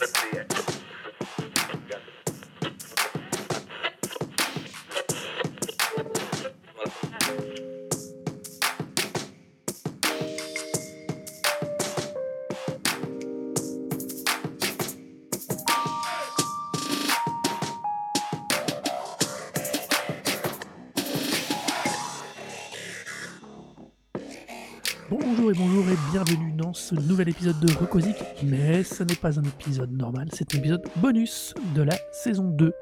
Bonjour et ce nouvel épisode de Recosic, mais ce n'est pas un épisode normal, c'est un épisode bonus de la saison 2.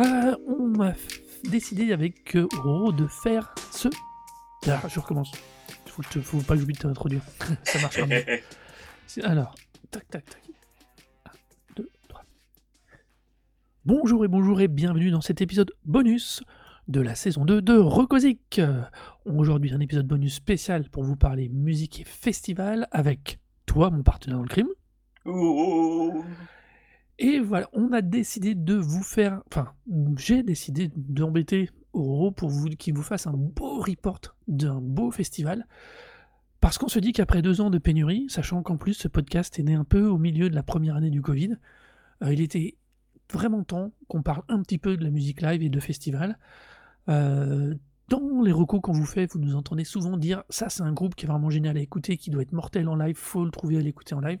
Euh, on a décidé avec euh, Roro de faire ce... Ah, je recommence. Faut, que faut pas que j'oublie de t'introduire. Ça marche mieux. Alors, tac tac tac. 1, 2, 3. Bonjour et bonjour et bienvenue dans cet épisode bonus de la saison 2 de Recosic. Aujourd'hui, un épisode bonus spécial pour vous parler musique et festival avec toi, mon partenaire dans le crime. Et voilà, on a décidé de vous faire. Enfin, j'ai décidé d'embêter Oro pour vous, qu'il vous fasse un beau report d'un beau festival. Parce qu'on se dit qu'après deux ans de pénurie, sachant qu'en plus ce podcast est né un peu au milieu de la première année du Covid, euh, il était vraiment temps qu'on parle un petit peu de la musique live et de festival. Euh, dans les recos qu'on vous fait, vous nous entendez souvent dire ça c'est un groupe qui est vraiment génial à écouter, qui doit être mortel en live, faut le trouver à l'écouter en live.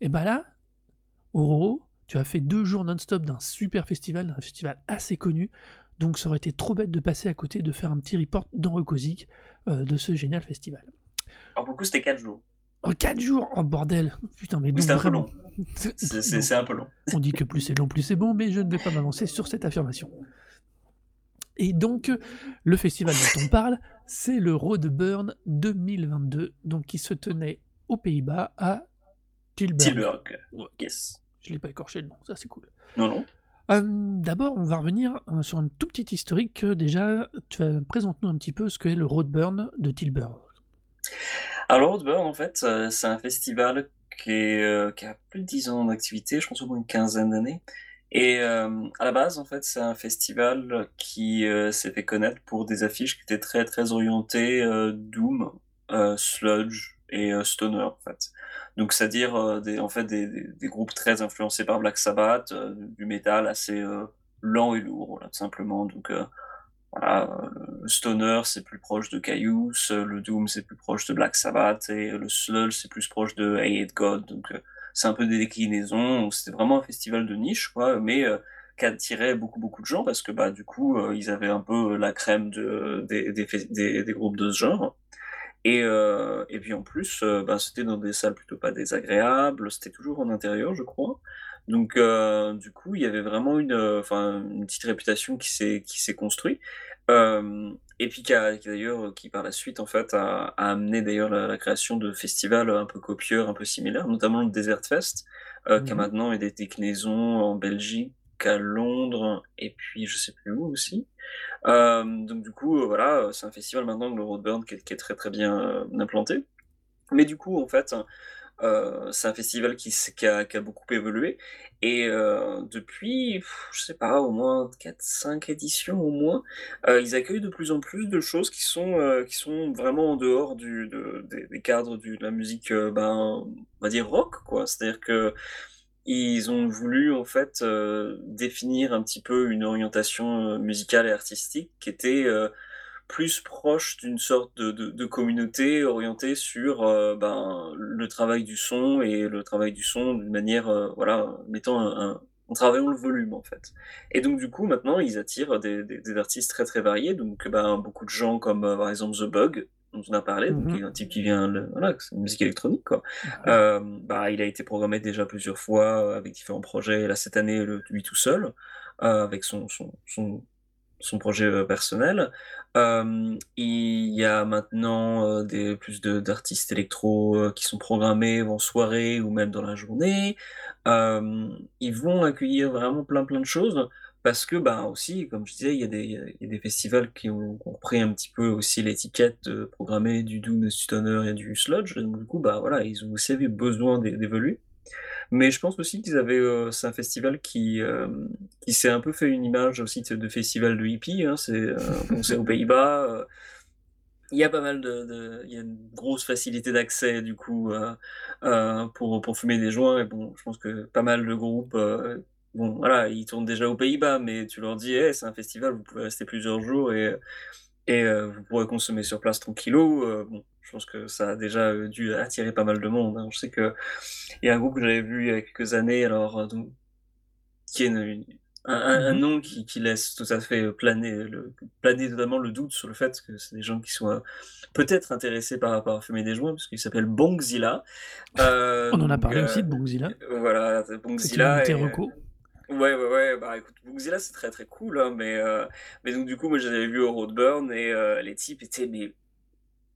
Et bah là, Aurore, tu as fait deux jours non-stop d'un super festival, un festival assez connu, donc ça aurait été trop bête de passer à côté, de faire un petit report dans Recosic euh, de ce génial festival. Alors pour le coup c'était 4 jours. Oh, 4 jours? Oh bordel Putain, mais Oui, c'est un peu long. C'est un peu long. On dit que plus c'est long, plus c'est bon, mais je ne vais pas m'avancer sur cette affirmation. Et donc, le festival dont on parle, c'est le Roadburn 2022, donc qui se tenait aux Pays-Bas à Tilburg. Tilburg. Yes. Je l'ai pas écorché le nom, ça c'est cool. Non, non. Euh, D'abord, on va revenir euh, sur un tout petit historique. euh, Déjà, tu présente-nous un petit peu ce qu'est le Roadburn de Tilburg. Alors, Roadburn, en fait, c'est un festival qui, est, qui a plus de 10 ans d'activité, je pense au moins une quinzaine d'années. Et euh, à la base, en fait, c'est un festival qui euh, s'est fait connaître pour des affiches qui étaient très, très orientées euh, Doom, Sludge et Stoner, en fait. Donc, c'est-à-dire des, en fait, des, groupes très influencés par Black Sabbath, du métal assez lent et lourd, tout simplement. Donc, voilà, le Stoner, c'est plus proche de Caius, le Doom, c'est plus proche de Black Sabbath, et le Sludge, c'est plus proche de I Hate God. C'est un peu des déclinaisons. C'était vraiment un festival de niche, quoi, mais euh, qui attirait beaucoup, beaucoup de gens parce que, bah, du coup, euh, ils avaient un peu la crème de, des, des, des, groupes de ce genre. Et, euh, et puis en plus, euh, bah, c'était dans des salles plutôt pas désagréables, c'était toujours en intérieur, je crois. Donc, euh, du coup, il y avait vraiment une, euh, une petite réputation qui s'est construite. Euh, et puis qui a, qui d'ailleurs, euh, qui par la suite, en fait, a, a amené d'ailleurs la, la création de festivals un peu copieurs, un peu similaires, notamment le Desert Fest, euh, qui a Mhm. maintenant des déclinaisons en Belgique, à Londres, et puis je sais plus où aussi. Euh, donc du coup, voilà, c'est un festival maintenant, le Roadburn, qui est, qui est très très bien implanté. Mais du coup, en fait, euh, c'est un festival qui, a, beaucoup évolué. Et euh, depuis, pff, je sais pas, au moins 4-5 éditions au moins, euh, ils accueillent de plus en plus de choses qui sont, vraiment en dehors des, cadres de la musique, ben, on va dire rock. C'est-à-dire que ils ont voulu en fait définir un petit peu une orientation musicale et artistique qui était plus proche d'une sorte de, de, de communauté orientée sur euh, ben, le travail du son et le travail du son d'une manière, euh, voilà, mettant un, un- en travaillant le volume en fait. Et donc du coup maintenant ils attirent des, des, des artistes très très variés, donc ben, beaucoup de gens comme euh, par exemple The Bug dont on a parlé, donc, Mhm. qui est un type qui vient, de- voilà, c'est une musique électronique quoi. Euh, bah, il a été programmé déjà plusieurs fois avec différents projets. Là, cette année, le, lui tout seul, euh, avec son, son, son, son projet euh, personnel. Il y a maintenant des, plus d'artistes électro qui sont programmés en soirée ou même dans la journée. Ils vont accueillir vraiment plein plein de choses parce que bah aussi, comme je disais, il y a des, des festivals qui ont, repris un petit peu aussi l'étiquette de programmer du doom, du stoner et du sludge. Du coup, bah voilà, ils ont aussi eu besoin d'é- d'évoluer. Mais je pense aussi qu'ils avaient, euh, c'est un festival qui, euh, qui s'est un peu fait une image aussi de, festival de hippie. Hein, c'est euh, c'est aux Pays-Bas. Il y a pas mal de il y a une grosse facilité d'accès du coup, pour pour fumer des joints et bon, je pense que pas mal de groupes, bon voilà, ils tournent déjà aux Pays-Bas, mais tu leur dis: «Eh, c'est un festival, vous pouvez rester plusieurs jours et et vous pourrez consommer sur place tranquillou», heu, bon, je pense que ça a déjà, heu, dû attirer pas mal de monde, hein. Je sais qu'il y a un groupe que j'avais vu il y a quelques années, alors, heu, donc qui est une une un un Mmh un mh. nom qui qui laisse tout à fait, heu, planer le planer totalement le doute sur le fait que c'est des gens qui soient peut-être intéressés par par fumer des joints, puisqu'il s'appelle Bongzilla, On en a parlé aussi heu, de Bongzilla. voilà, Bongzilla et ouais, ouais, ouais, bah écoute, Bongzilla, c'est très, très cool, hein, mais mais donc du coup, moi, je les avais vus au Roadburn et les types étaient mais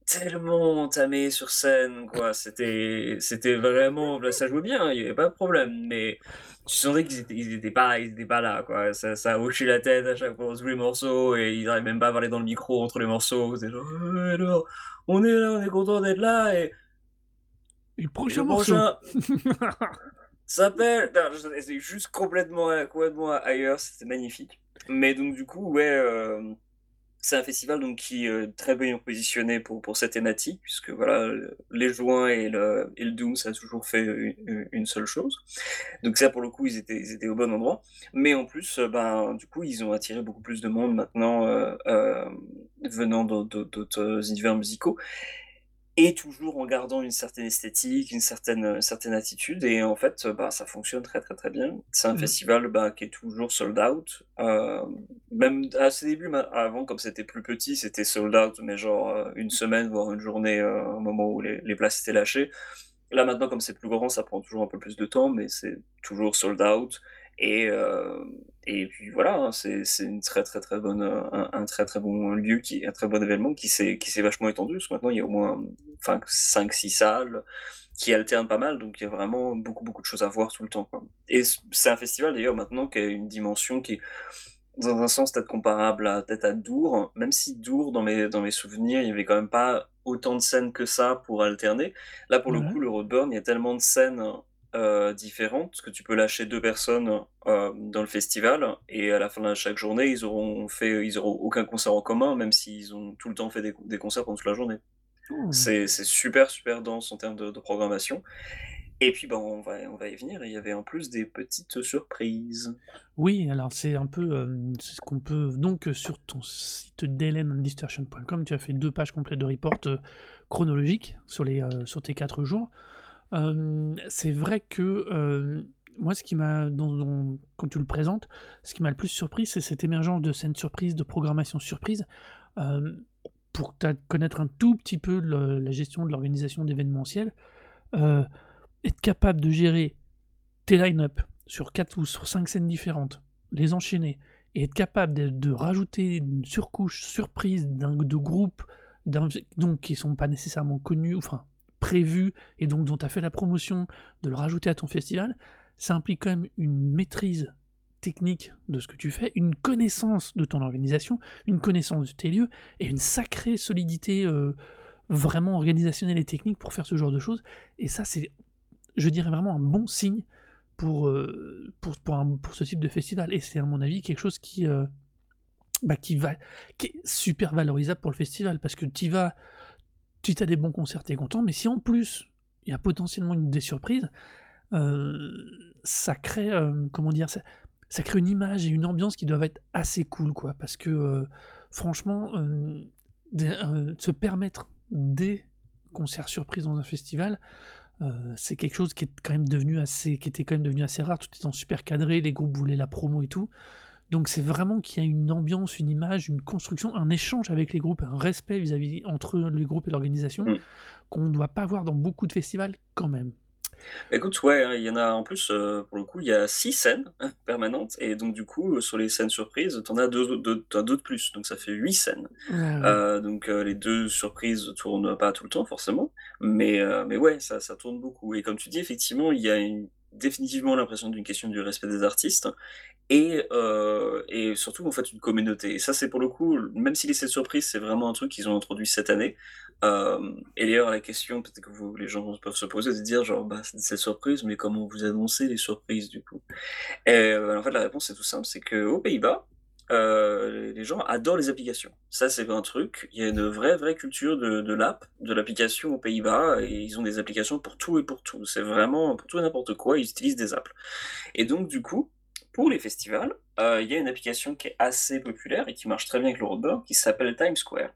tellement entamés sur scène, quoi. C'était c'était vraiment bah, ça jouait bien, il y avait pas de problème, mais tu sentais qu'ils étaient ils étaient pas ils étaient pas là, quoi. Ça ça hochait la tête à chaque fois, entre tous les morceaux et ils arrivent même pas à parler dans le micro entre les morceaux. C'est genre: «Ouais, alors, on est là, on est content d'être là et» Et le «et prochain le morceau? prochain s'appelle» c'est juste complètement, complètement ailleurs, c'était magnifique. Mais donc du coup, ouais, hem, c'est un festival donc qui, heu, très bien positionné pour pour cette thématique puisque voilà, les joints et le et le doom, ça a toujours fait u une seule chose. Donc ça, pour le coup, ils étaient ils étaient au bon endroit. Mais en plus, heu, ben, du coup, ils ont attiré beaucoup plus de monde maintenant, venant d'au d'au d'autres univers musicaux et toujours en gardant une certaine esthétique, une certaine, heu, certaine attitude et en fait, bah, ça fonctionne très, très, très bien. C'est un Mmh. festival, bah, qui est toujours sold out, hem, même à ses débuts, avant, comme c'était plus petit, c'était sold out, mais genre, heu, 1 semaine, voire 1 journée, au moment où les les places étaient lâchées. Là, maintenant, comme c'est plus grand, ça prend toujours un peu plus de temps, mais c'est toujours sold out et et puis voilà, hein, c'est une très, très, très bonne, heu, un un très, très bon lieu qui un très bon événement qui s'est qui s'est vachement étendu. Parce que maintenant, il y a au moins, enfin 5-6 salles qui alternent pas mal, donc il y a vraiment beaucoup, beaucoup de choses à voir tout le temps, quoi et c'est un festival d'ailleurs maintenant qui a une dimension qui est, dans un sens, peut-être comparable à peut-être à Dour, même si Dour, dans mes dans mes souvenirs, il y avait quand même pas autant de scènes que ça pour alterner. Là, pour le coup, le Roadburn, il y a tellement de scènes, heu, différentes que tu peux lâcher 2 personnes, heu, dans le festival et à la fin de chaque journée, ils auront fait ils auront aucun concert en commun, même s'ils ont tout le temps fait des des concerts pendant toute la journée. Oh! C'est super, super dense en termes de de programmation et puis, ben, on va on va y venir, il y avait en plus des petites surprises. Oui, alors c'est un peu, c'est ce qu'on peut donc sur ton site dailyandistortion.com, tu as fait 2 pages complètes de report, heu, chronologiques sur les, sur tes 4 jours. C'est vrai que, moi, ce qui m'a quand tu le présentes, ce qui m'a le plus surpris, c'est cette émergence de scènes surprises, de programmation surprise. Pour connaître un tout petit peu la gestion de l'organisation d'événementiel, être capable de gérer tes line-up sur 4 ou sur 5 scènes différentes, les enchaîner et être capable de de rajouter une surcouche surprise d'un de groupes d'invi donc qui sont pas nécessairement connus, enfin prévus et donc dont tu as fait la promotion, de le rajouter à ton festival, ça implique quand même une maîtrise technique de ce que tu fais, une connaissance de ton organisation, une connaissance de tes lieux et une sacrée solidité, heu, vraiment organisationnelle et technique pour faire ce genre de choses. Et ça, c'est, je dirais vraiment un bon signe pour, heu, pour pour un pour ce type de festival. Et c'est à mon avis quelque chose qui, heu, bah, qui va qui est super valorisable pour le festival parce que tu vas, si tu as des bons concerts, tu es content, mais si en plus, il y a potentiellement des surprises, heu, ça crée, hem, comment dire? Ça crée une image et une ambiance qui doivent être assez cool, quoi. Parce que, heu, franchement, se permettre des concerts surprises dans un festival, c'est quelque chose qui est quand même devenu assez qui était quand même devenu assez rare. Tout étant super cadré, les groupes voulaient la promo et tout. Donc c'est vraiment qu'il y a une ambiance, une image, une construction, un échange avec les groupes, un respect vis-à-vis entre les groupes et l'organisation Mmh. qu'on ne doit pas voir dans beaucoup de festivals quand même. Écoute, ouais, hein, il y en a en plus, heu, pour le coup, il y a 6 scènes permanentes et donc du coup, sur les scènes surprises, tu en as 2 autres de tu as 2 de plus, donc ça fait 8 scènes. Ouais, ouais. Heu, donc les 2 surprises tournent pas tout le temps forcément, mais mais ouais, ça ça tourne beaucoup et comme tu dis, effectivement, il y a une définitivement l'impression d'une question du respect des artistes et heu et surtout, en fait, une communauté et ça, c'est pour le coup, même si les 7 surprises, c'est vraiment un truc qu'ils ont introduit cette année, hem et d'ailleurs la question peut-être que vous les gens peuvent se poser, de dire genre: «Bah, c'est des 7 surprises, mais comment vous annoncez les surprises du coup?» heu, en fait, la réponse est tout simple, c'est qu'aux Pays-Bas, heu, les gens adorent les applications. Ça, c'est un truc, il y a une vraie, vraie culture de l'app, de l'application aux Pays-Bas et ils ont des applications pour tout et pour tout. C'est vraiment pour tout et n'importe quoi, ils utilisent des apps et donc du coup, pour les festivals, heu, il y a une application qui est assez populaire et qui marche très bien avec le roadburn qui s'appelle Times Square.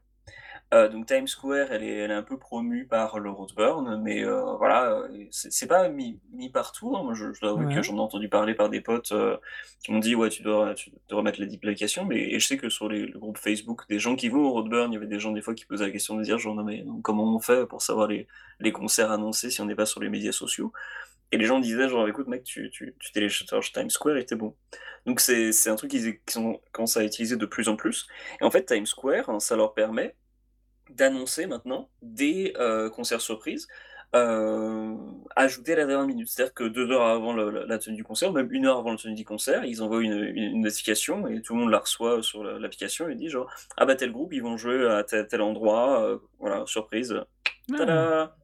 Heu, donc Times Square, elle est elle est un peu promue par le roadburn, mais heu, voilà, heu, c'est pas mis mis partout, hein. Moi, je je dois avouer que j'en ai entendu parler par des potes, heu, qui m'ont dit: «Ouais, tu dois tu devrais mettre l'application», mais et je sais que sur les le groupe Facebook des gens qui vont au roadburn, il y avait des gens des fois qui posaient la question de dire genre: «Non mais comment on fait pour savoir les les concerts annoncés si on n'est pas sur les médias sociaux?» et les gens disaient genre: «Écoute mec, tu tu tu télécharges Times Square et tu es bon». Donc c'est un truc qu'ils qu'ils ont commencé à utiliser de plus en plus et en fait, Times Square, hein, ça leur permet d'annoncer maintenant des, heu, concerts surprises, heu, ajoutés à la dernière minute. C'est-à-dire que 2 heures avant le la la tenue du concert, même 1 heure avant la tenue du concert, ils envoient une une une notification et tout le monde la reçoit sur l'application et dit genre: «Ah bah tel groupe, ils vont jouer à tel tel endroit, heu, voilà, surprise, Ah! tada!»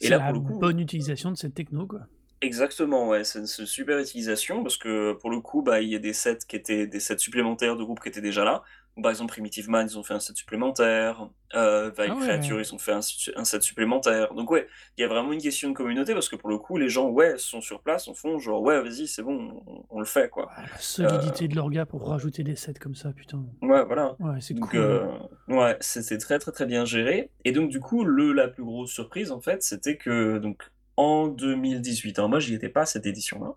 et C'est là la pour le coup bonne utilisation de cette techno, quoi. Exactement, ouais, c'est une c'est une super utilisation parce que pour le coup, bah, il y a des sets qui étaient des sets supplémentaires de groupes qui étaient déjà là. Par exemple, Primitive Man, ils ont fait un set supplémentaire, Ah Vibe Creature, ouais! ils ont fait un set supplémentaire. Donc ouais, il y a vraiment une question de communauté parce que pour le coup, les gens, ouais, sont sur place, en font genre: «Ouais, vas-y, c'est bon, on on le fait, quoi». Ouais, la solidité de l'orga pour rajouter des sets comme ça, putain. Ouais, voilà. Ouais, c'est Donc cool, heu, ouais, c'était très, très, très bien géré et donc du coup, le la plus grosse surprise, en fait, c'était que donc en 2018, alors moi, j'y étais pas à cette édition-là,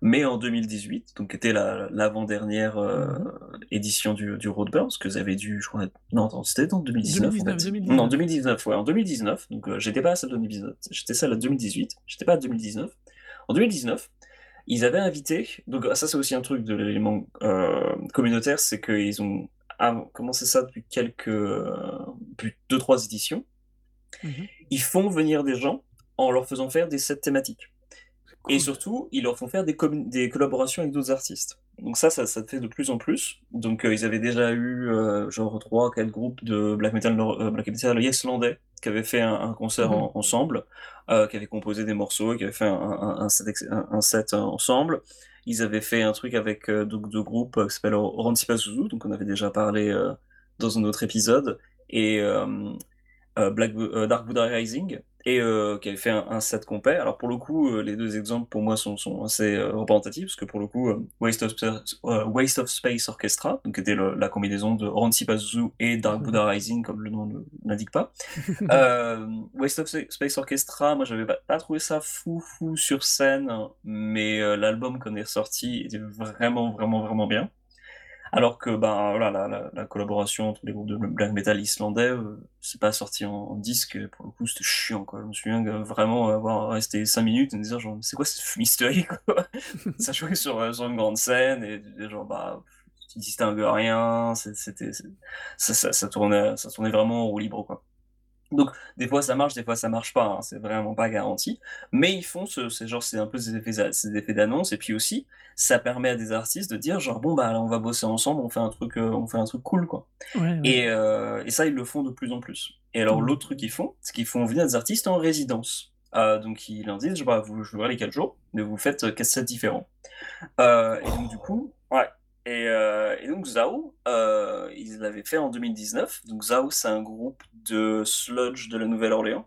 mais en 2018, donc qui était la l'avant-dernière, Mmh édition du du roadburn, parce que ça avait dû, je crois non, c'était en 2019, en 2019, fait. Non, 2019. 2019, ouais, en 2019, donc j'étais pas à celle de 2019, j'étais celle de 2018, j'étais pas à 2019. En 2019, ils avaient invité donc ça, c'est aussi un truc de l'élément, communautaire, c'est qu'ils ont commencé ça depuis quelques, depuis 2-3 éditions. Mmh mh. Ils font venir des gens en leur faisant faire des sets thématiques et surtout, ils leur font faire des collaborations avec d'autres artistes. Donc ça ça ça se fait de plus en plus. Donc heu, ils avaient déjà eu, heu, genre 3-4 groupes de black metal nor heu, black metal islandais qui avaient fait un un concert mh. en ensemble, qui avaient composé des morceaux qui avaient fait un un un set ensemble. Ils avaient fait un truc avec, 2 groupes qui s'appellent Rancy Pazuzu, donc on avait déjà parlé, dans un autre épisode et Black Dark Buddha Rising et heu, qui avait fait un un set complet. Alors pour le coup, heu, les 2 exemples pour moi sont sont assez, heu, représentatifs parce que pour le coup, Waste of Waste of Space Orchestra, donc qui était le la combinaison de Rancy Pazuzu et Dark Buddha Rising comme le nom ne l'indique pas. Waste of Space Orchestra, moi j'avais pas pas trouvé ça fou, fou sur scène, mais l'album qu'on est ressorti était vraiment, vraiment, vraiment bien. Alors que, ben, voilà, la la la collaboration entre les groupes de black metal islandais, heu, c'est pas sorti en en disque pour le coup, c'était chiant, quoi. Je me souviens de vraiment avoir resté 5 minutes et me dire genre: «C'est quoi cette fumisterie, quoi?» Ça jouait sur, heu, sur une grande scène et et genre, bah, tu distingues rien, c'était ça ça ça tournait ça tournait vraiment en roue libre, quoi. Donc des fois ça marche, des fois ça marche pas, hein, c'est vraiment pas garanti, mais ils font ce c'est genre c'est un peu ces effets ces effets d'annonce et puis aussi, ça permet à des artistes de dire genre: «Bon, bah, là, on va bosser ensemble, on fait un truc, heu, on fait un truc cool, quoi» Ouais, ouais. et heu et ça, ils le font de plus en plus et alors Mmh. l'autre truc qu'ils font, c'est qu'ils font venir des artistes en résidence. Heu, donc ils leur disent: «Bah, vous jouerez les 4 jours, mais vous faites 4 sets différents». Et donc du coup ouais et heu et donc Zao, heu, ils l'avaient fait en 2019. Donc Zao, c'est un groupe de sludge de la Nouvelle-Orléans.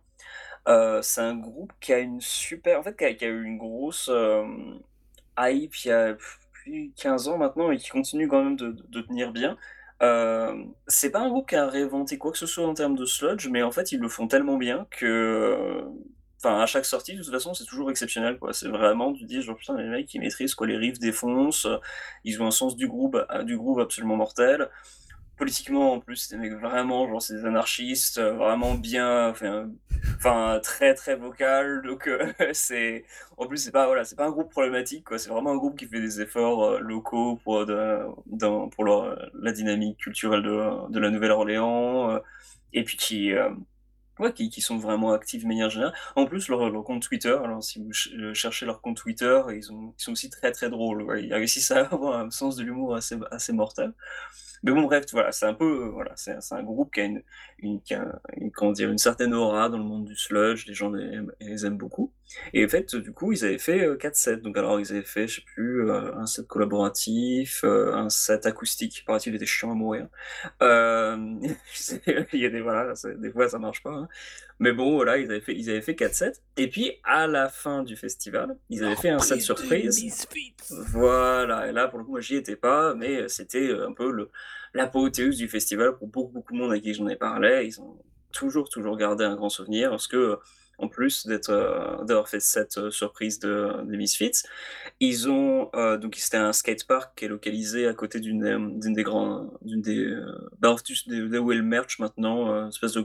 Heu, c'est un groupe qui a une super en fait, qui a eu une grosse, hype il y a plus de 15 ans maintenant et qui continue quand même de de tenir bien. C'est pas un groupe qui a réinventé quoi que ce soit en termes de sludge, mais en fait, ils le font tellement bien que, enfin, à chaque sortie, de toute façon, c'est toujours exceptionnel, quoi. C'est vraiment, tu dis genre: «Putain, les mecs, ils maîtrisent, quoi». Les riffs défoncent, ils ont un sens du groove du groove absolument mortel. Politiquement, en plus, c'est des mecs vraiment, genre, c'est des anarchistes, vraiment bien, enfin très, très vocal, donc heu, c'est en plus, c'est pas, voilà, c'est pas un groupe problématique, quoi. C'est vraiment un groupe qui fait des efforts, locaux pour de pour la dynamique culturelle de de la Nouvelle-Orléans, et puis qui, qui sont vraiment actifs de manière générale. En plus, leur compte Twitter, alors si vous ch cherchez leur compte Twitter, ils ont ils sont aussi très, très drôles. Ils réussissent à avoir un sens de l'humour assez assez mortel Mais bon, bref, voilà, c'est un peu, voilà, c'est un groupe qui a une qui a comment dire? Une certaine aura dans le monde du sludge, les gens les aiment beaucoup et en fait, du coup, ils avaient fait, heu, 4 sets. Donc alors, ils avaient fait, je sais plus, heu, un set collaboratif, heu, un set acoustique, paraît-il, il était chiant à mourir. Hem, il y a des voilà, des fois ça marche pas, hein. Mais bon, voilà, ils avaient fait ils avaient fait 4 sets et puis à la fin du festival, ils avaient fait un set surprise voilà et là, pour le coup, moi, j'y étais pas, mais c'était, un peu le l'apothéose du festival pour beaucoup, beaucoup de monde à qui j'en ai parlé. Ils ont toujours, toujours gardé un grand souvenir parce que, en plus d'être, heu, d'avoir fait cette, heu, surprise de Misfits, ils ont, heu, donc c'était un skatepark qui est localisé à côté d'une, des grands d'une des, bah, là où est le merch maintenant, heu, espèce de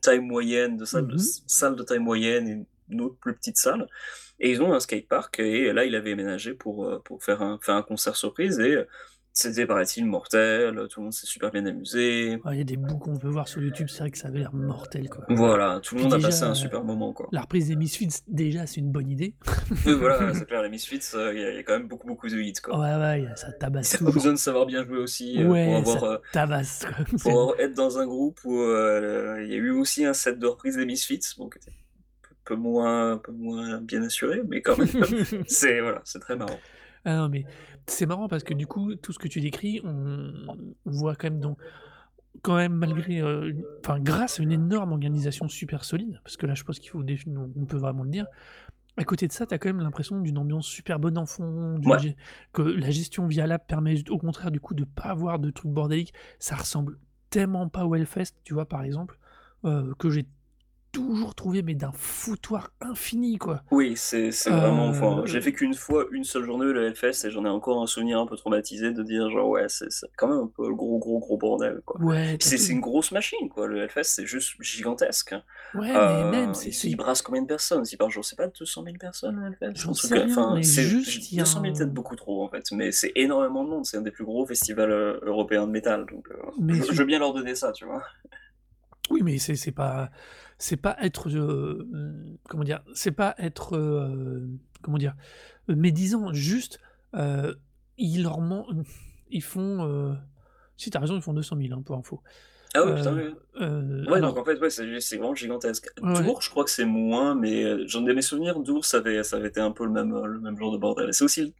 taille moyenne, de salle de mh. s salle de taille moyenne et une autre plus petite salle et ils ont un skatepark et là, il avait aménagé pour, faire un faire un concert surprise et c'était, paraît-il, mortel, tout le monde s'est super bien amusé. Il y a des bouts qu'on peut voir sur YouTube, c'est vrai que ça avait l'air mortel, quoi. Voilà, tout le monde a passé un super moment, quoi. la reprise des Misfits, déjà, c'est une bonne idée. Oui, voilà, c'est clair, les Misfits, heu, il y a il y a quand même beaucoup, beaucoup de hits, quoi. Ouais, ouais, a ça tabasse as pas besoin de savoir bien jouer aussi, heu, pour Ouais, avoir, heu tabasse, quoi. pour avoir être dans un groupe où, il y a eu aussi un set de reprise des Misfits, bon qui était peu moins un peu moins bien assuré, mais quand même, c'est voilà, c'est très marrant. Ah non, mais c'est marrant parce que du coup, tout ce que tu décris, on on voit quand même dans quand même malgré, une enfin, grâce à une énorme organisation super solide, parce que là, je pense qu'il faut on on peut vraiment le dire. À côté de ça, tu as quand même l'impression d'une ambiance super bonne en fond, d'une gé que la gestion via l'app permet au contraire, du coup, de pas avoir de trucs bordéliques. Ça ressemble tellement pas au Hellfest, tu vois, par exemple, heu, que j'ai toujours trouvé, mais d'un foutoir infini, quoi. Oui, c'est c'est vraiment enfin, j'ai fait qu'une fois, une seule journée le Hellfest et j'en ai encore un souvenir un peu traumatisé de dire genre: «Ouais, c'est c'est quand même un peu le gros, gros, gros bordel, quoi». Ouais, C'est une grosse machine, quoi, le Hellfest, c'est juste gigantesque. Ouais, mais même, Heu, c'est il c'est brasse combien de personnes? Aussi par jour? C'est pas 200 000 personnes le Hellfest? Un J'en truc, sais heu, rien, enfin, mais c'est juste, il y a 200 000 peut-être un beaucoup trop, en fait, mais c'est énormément de monde, c'est un des plus gros festivals, heu, européens de métal, donc Mais je veux bien leur donner ça, tu vois? Oui, mais c'est c'est pas c'est pas être, heu, mmh, comment dire? C'est pas être, heu, comment dire? Médisant, juste, heu, il leur man ils font, si tu as raison, ils font 200 000, hein, pour info. Ah oui, putain, oui, Ouais, donc en fait, ouais, c'est vraiment gigantesque. Ouais, ouais. Dour, je crois que c'est moins, mais j'en ai mes souvenirs, Dour, ça avait ça avait été un peu le même, le même genre de bordel c'est aussi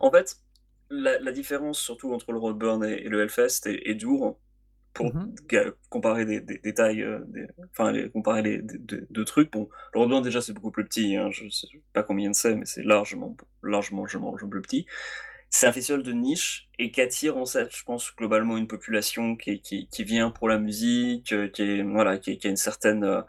en fait, la la différence surtout entre le Roadburn et et le Hellfest et et Dour, pour mh. ga comparer des des des tailles, des enfin les comparer les d de 2 trucs, bon, le Roadburn déjà c'est beaucoup plus petit, hein, je sais pas combien c'est, mais c'est largement largement, largement plus petit. C'est un festival de niche et qui attire en fait, je pense, globalement une population qui qui qui vient pour la musique, heu, qui est voilà, qui qui a une certaine, heu,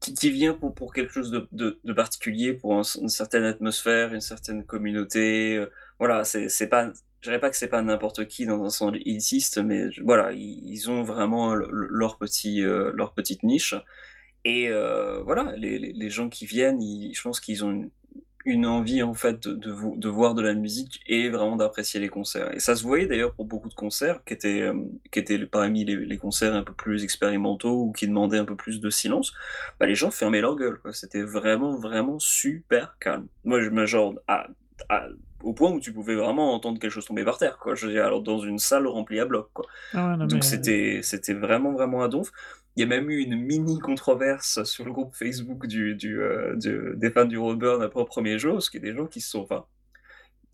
qui qui vient pour pour quelque chose de de de particulier, pour un une certaine atmosphère, une certaine communauté, voilà, c'est pas je dirais pas que c'est pas n'importe qui dans un sens élitiste, mais voilà, ils ont vraiment le le leur petit, heu, leur petite niche et heu, voilà, les les gens qui viennent, ils je pense qu'ils ont une envie, en fait, de de de voir de la musique et vraiment d'apprécier les concerts et ça se voyait d'ailleurs pour beaucoup de concerts qui étaient, hem, qui étaient parmi les les concerts un peu plus expérimentaux ou qui demandaient un peu plus de silence, bah, les gens fermaient leur gueule. C'était vraiment, vraiment super calme. Moi, je me genre à à au point où tu pouvais vraiment entendre quelque chose tomber par terre, quoi. Je veux dire, alors dans une salle remplie à bloc, quoi. Ah non, Donc mais heu c'était c'était vraiment, vraiment à donf. Il y a même eu une mini controverse sur le groupe Facebook du du, de des fans du Roadburn après au 1er jour, parce qu'il y a des gens qui se sont enfin,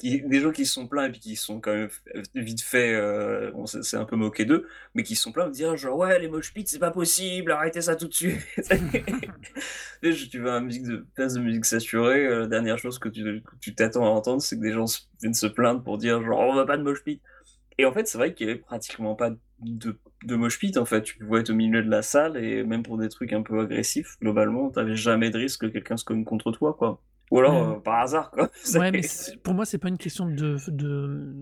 qui des gens qui se sont plaints et puis qui sont quand même vite fait, heu, on s'est un peu moqué d'eux, mais qui se sont plaints de dire genre: «Ouais, les mosh pits, c'est pas possible, arrêtez ça tout de suite!» Tu vas à une musique de place de musique saturée, heu, la dernière chose que tu t'attends à entendre, c'est que des gens viennent se plaindre pour dire genre: «On veut pas de mosh pit» et en fait, c'est vrai qu'il y avait pratiquement pas de de mosh pit, en fait. Tu pouvais être au milieu de la salle et même pour des trucs un peu agressifs, globalement, tu avais jamais de risque que quelqu'un se cogne contre toi, quoi. Ou alors, heu, par hasard, quoi. Ouais, mais pour moi, c'est pas une question de de,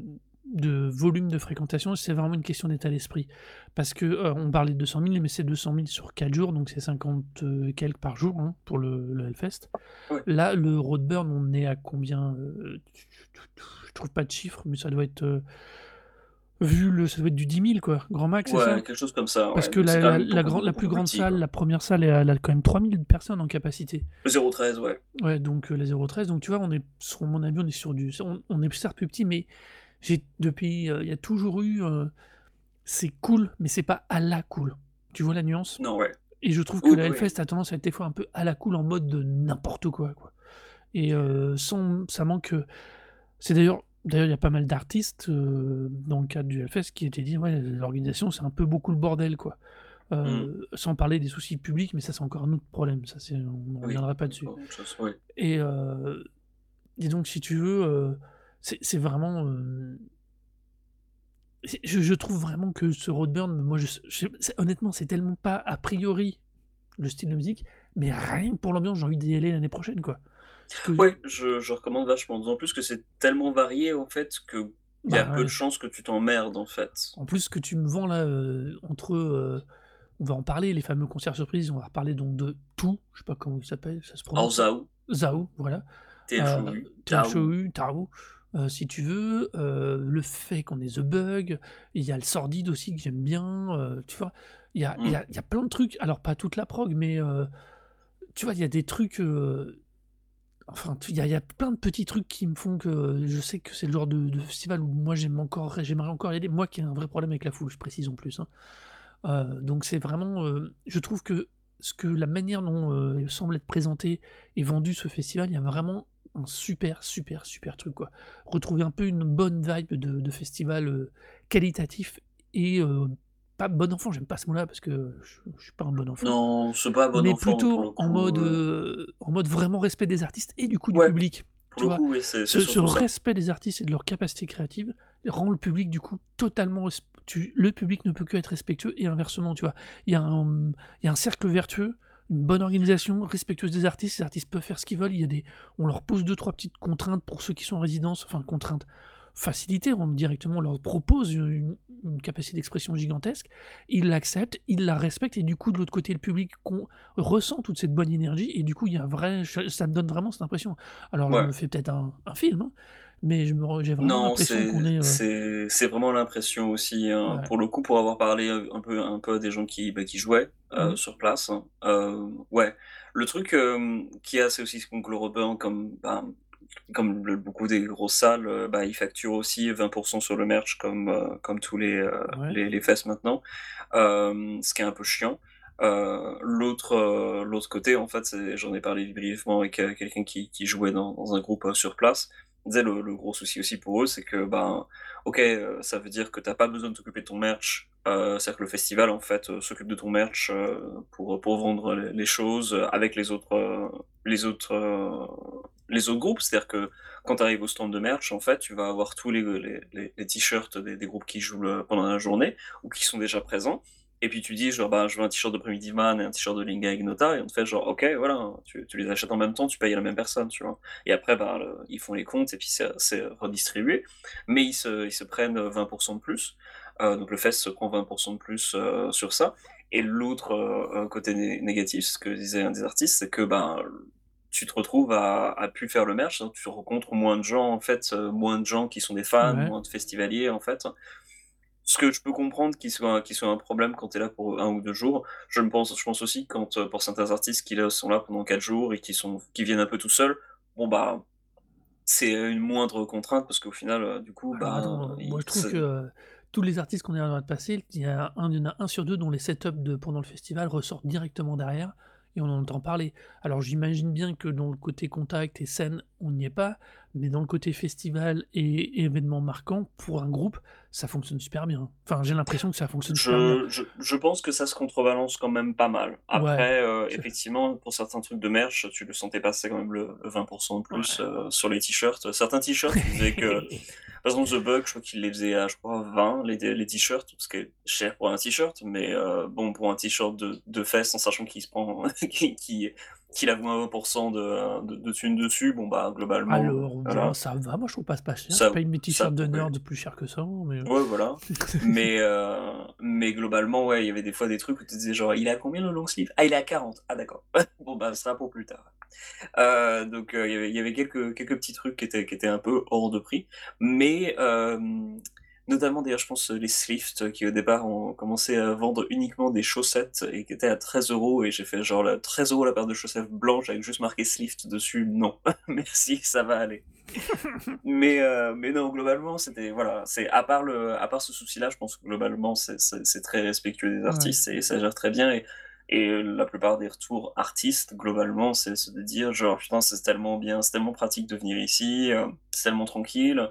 de volume de fréquentation, c'est vraiment une question d'état d'esprit. Parce que, heu, on parlait de 200 000, mais c'est 200 000 sur 4 jours, donc c'est 50, heu, et quelques par jour, hein, pour le le Hellfest. Ouais. Là, le Roadburn, on est à combien? Heu, je trouve pas de chiffre, mais ça doit être, vu le ça doit être du 10 000, quoi, grand max, c'est Ouais, ça? quelque chose comme ça, Parce ouais, que la plus grande petit, salle, quoi. la 1re salle, elle a quand même 3 000 personnes en capacité. 013, ouais. Ouais, donc heu, la 013, donc tu vois, on est sur mon avis, on est sur du on on est certes plus petit, mais j'ai depuis, heu, il y a toujours eu, heu c'est cool, mais c'est pas à la cool. Tu vois la nuance? Non, ouais. Et je trouve que Oui, la oui. Hellfest a tendance à être des fois un peu à la cool en mode de n'importe quoi, quoi. Et heu, sans ça manque, c'est d'ailleurs d'ailleurs il y a pas mal d'artistes, heu, dans le cadre du Hellfest qui étaient dit: «Ouais, l'organisation c'est un peu beaucoup le bordel, quoi». Mmh. Heu, sans parler des soucis publics, mais ça c'est encore un autre problème, ça c'est on ne Oui, reviendra pas dessus. autre chose, oui. Et heu, et donc si tu veux, c'est vraiment, je je trouve vraiment que ce Roadburn, moi je je honnêtement, c'est tellement pas a priori le style de musique, mais rien que pour l'ambiance, j'ai envie d'y aller l'année prochaine, quoi. Que Ouais, je je recommande vachement, d'autant plus que c'est tellement varié, en fait, qu'il y a bah, peu de chances que tu t'emmerdes, en fait. En plus, que tu me vends là, heu, entre, heu, on va en parler, les fameux concerts surprises, on va reparler donc de TOO, je sais pas comment il s'appelle, ça se prononce? Zao, ZAO, voilà, heu, TLCHOU, Tao. Heu, si tu veux, heu, le fait qu'on ait The Bug, il y a le Sordide aussi que j'aime bien, tu vois? Il y a il y a il y a plein de trucs, alors pas toute la prog, mais tu vois, il y a des trucs, enfin, il y a plein de petits trucs qui me font que je sais que c'est le genre de festival où moi j'aime encore j'aimerais encore y aller. Moi qui ai un vrai problème avec la foule, je précise en plus, hein. Heu, donc c'est vraiment, heu, je trouve que ce que la manière dont, heu, semble être présenté et vendu ce festival, il y a vraiment un super, super, super truc, quoi. Retrouver un peu une bonne vibe de festival, heu, qualitatif et pas bon enfant, j'aime pas ce mot-là parce que je je suis pas un bon enfant, Non, c'est pas bon mais enfant, le plutôt en mode, heu heu, en mode vraiment respect des artistes et du coup du public, pour tu le vois? coup, oui, Ce respect des artistes et de leur capacité créative rend le public du coup totalement tu le public ne peut qu'être respectueux et inversement, tu vois? Il y a un, il y a un cercle vertueux, une bonne organisation respectueuse des artistes, les artistes peuvent faire ce qu'ils veulent, il y a des on leur pose deux trois petites contraintes pour ceux qui sont en résidence, enfin contraintes, facilités, on directement on leur propose une une capacité d'expression gigantesque, ils l'acceptent, ils la respectent et du coup de l'autre côté le public ressent toute cette bonne énergie et du coup il y a un vrai ça me donne vraiment cette impression. Alors Ouais. me fais peut-être un un film, hein, mais je me re j'ai vraiment l'impression qu'on est, heu c'est vraiment l'impression aussi, hein. ouais. Pour le coup, pour avoir parlé, heu, un peu un peu des gens qui, bah, qui jouaient, heu, Mmh. sur place, hein, ouais. Le truc, y a, c'est aussi le Robin, comme, ben, comme le beaucoup des grosses salles, heu, bah, ils facturent aussi 20 sur le merch comme, heu, comme tous les, heu, Ouais. les les fests maintenant, ce qui est un peu chiant. L'autre, côté, en fait, j'en ai parlé brièvement avec, quelqu'un qui qui jouait dans dans un groupe, sur place. Il disait le le gros souci aussi pour eux, c'est que, ben, OK, ça veut dire que tu as pas besoin de t'occuper de ton merch, c'est-à-dire que le festival, en fait, s'occupe de ton merch, pour, pour vendre les les choses, avec les autres, les autres, les autres groupes. C'est-à-dire que quand tu arrives au stand de merch, en fait, tu vas avoir tous les t-shirts des groupes qui jouent pendant la journée ou qui sont déjà présents et puis tu dis genre: «Bah, je veux un t-shirt de Primitive Man et un t-shirt de Linga Ignota» et on te fait genre: «OK, voilà», tu les achètes en même temps, tu payes à la même personne, tu vois? Et après, bah, ils font les comptes et puis c'est redistribué. Mais ils se prennent, heu, 20 de plus. Heu, donc le fest se prend 20 de plus, heu, sur ça. Et l'autre, heu, côté né négatif, ce que disait un des artistes, c'est que, ben, tu te retrouves à à plus faire le merch, donc tu rencontres moins de gens, en fait, heu, moins de gens qui sont des fans, Ouais. moins de festivaliers, en fait. Ce que je peux comprendre qui soit soit un problème quand tu es là pour un ou 2 jours. Je me pense je pense aussi quand, heu, pour certains artistes qui là sont là pendant 4 jours et qui sont qui viennent un peu tout seuls, bon bah, c'est, une moindre contrainte parce qu'au final, heu, du coup, Alors ben, attends, moi je trouve que, tous les artistes qu'on est en train de passer, il y a un il y en a un sur 2 dont les setups de pendant le festival ressortent directement derrière et on en entend parler. Alors j'imagine bien que dans le côté contact et scène, on n'y est pas, mais dans le côté festival et événement marquant, pour un groupe, ça fonctionne super bien. Enfin, j'ai l'impression que ça fonctionne super bien. Je je je pense que ça se contrebalance quand même pas mal. Après, c'est effectivement, pour certains trucs de merch, tu le sentais passer quand même le le 20 de plus, ouais. heu, sur les t-shirts. Certains t-shirts, ils faisaient que par exemple, The Bug, je crois qu'il les faisait à, je crois, 20 les les t-shirts, ce qui est cher pour un t-shirt, mais heu, bon, pour un t-shirt de de fest, en sachant qu'il se prend qu'il qu'il qu'il a 20 de de de thunes dessus, bon, bah, globalement, Alors bien, voilà, ça va, moi je trouve pas pas cher. Je ça paye mes t-shirts de nerd plus cher que ça, hein, mais Ouais, voilà. Mais, heu, mais globalement, ouais, il y avait des fois des trucs où tu disais genre: «Il à combien le long sleeve? Ah, il est à 40. Ah d'accord. Bon, bah, ça sera pour plus tard». Heu, donc, il y avait il y avait quelques quelques petits trucs qui étaient qui étaient un peu hors de prix. Mais, notamment d'ailleurs je pense, heu, les Slift qui au départ ont commencé à vendre uniquement des chaussettes et qui étaient à 13 € et j'ai fait genre là 13 € la paire de chaussettes blanches avec juste marqué Slift dessus, non. Merci, ça va aller. Mais heu, mais non globalement c'était voilà, c'est à part le à part ce souci-là, je pense que globalement c'est très respectueux des Ouais. artistes et ça gère très bien. Et et la plupart des retours artistes globalement, c'est de dire genre: «Putain c'est tellement bien, c'est tellement pratique de venir ici, c'est tellement tranquille»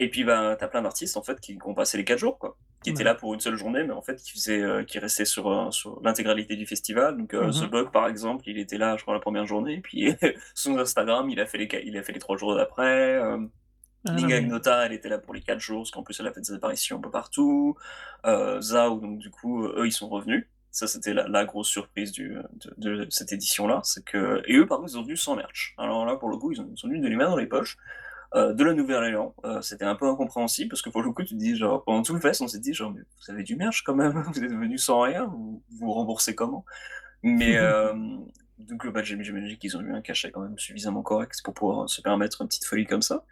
et puis ben, tu as plein d'artistes en fait qui qui ont passé les 4 jours quoi, qui étaient là pour une seule journée, mais en fait qui faisaient, heu, qui restaient sur, heu, sur l'intégralité du festival. Donc heu, Mmh The. Bug par exemple, il était là je crois la 1re journée. Et puis son Instagram il a fait les il a fait les 3 jours d'après, hem, Ah elle était là pour les 4 jours, parce qu'en plus elle a fait des apparitions un peu partout, heu, Zao donc du coup, eux ils sont revenus. Ça c'était la la grosse surprise du, de de cette édition-là, c'est que et eux par contre ils sont venus sans merch. Alors là pour le coup ils ont ils sont venus les mains dans les poches, heu, de la Nouvelle-Orléans, heu, c'était un peu incompréhensible parce que pour le coup tu te dis genre pendant tout le fest on s'est dit genre: «Mais vous avez du merch quand même, vous êtes venus sans rien, vous vous remboursez comment?» mais hem, donc j'im j'imagine qu'ils ont eu un cachet quand même suffisamment correct pour pouvoir se permettre une petite folie comme ça.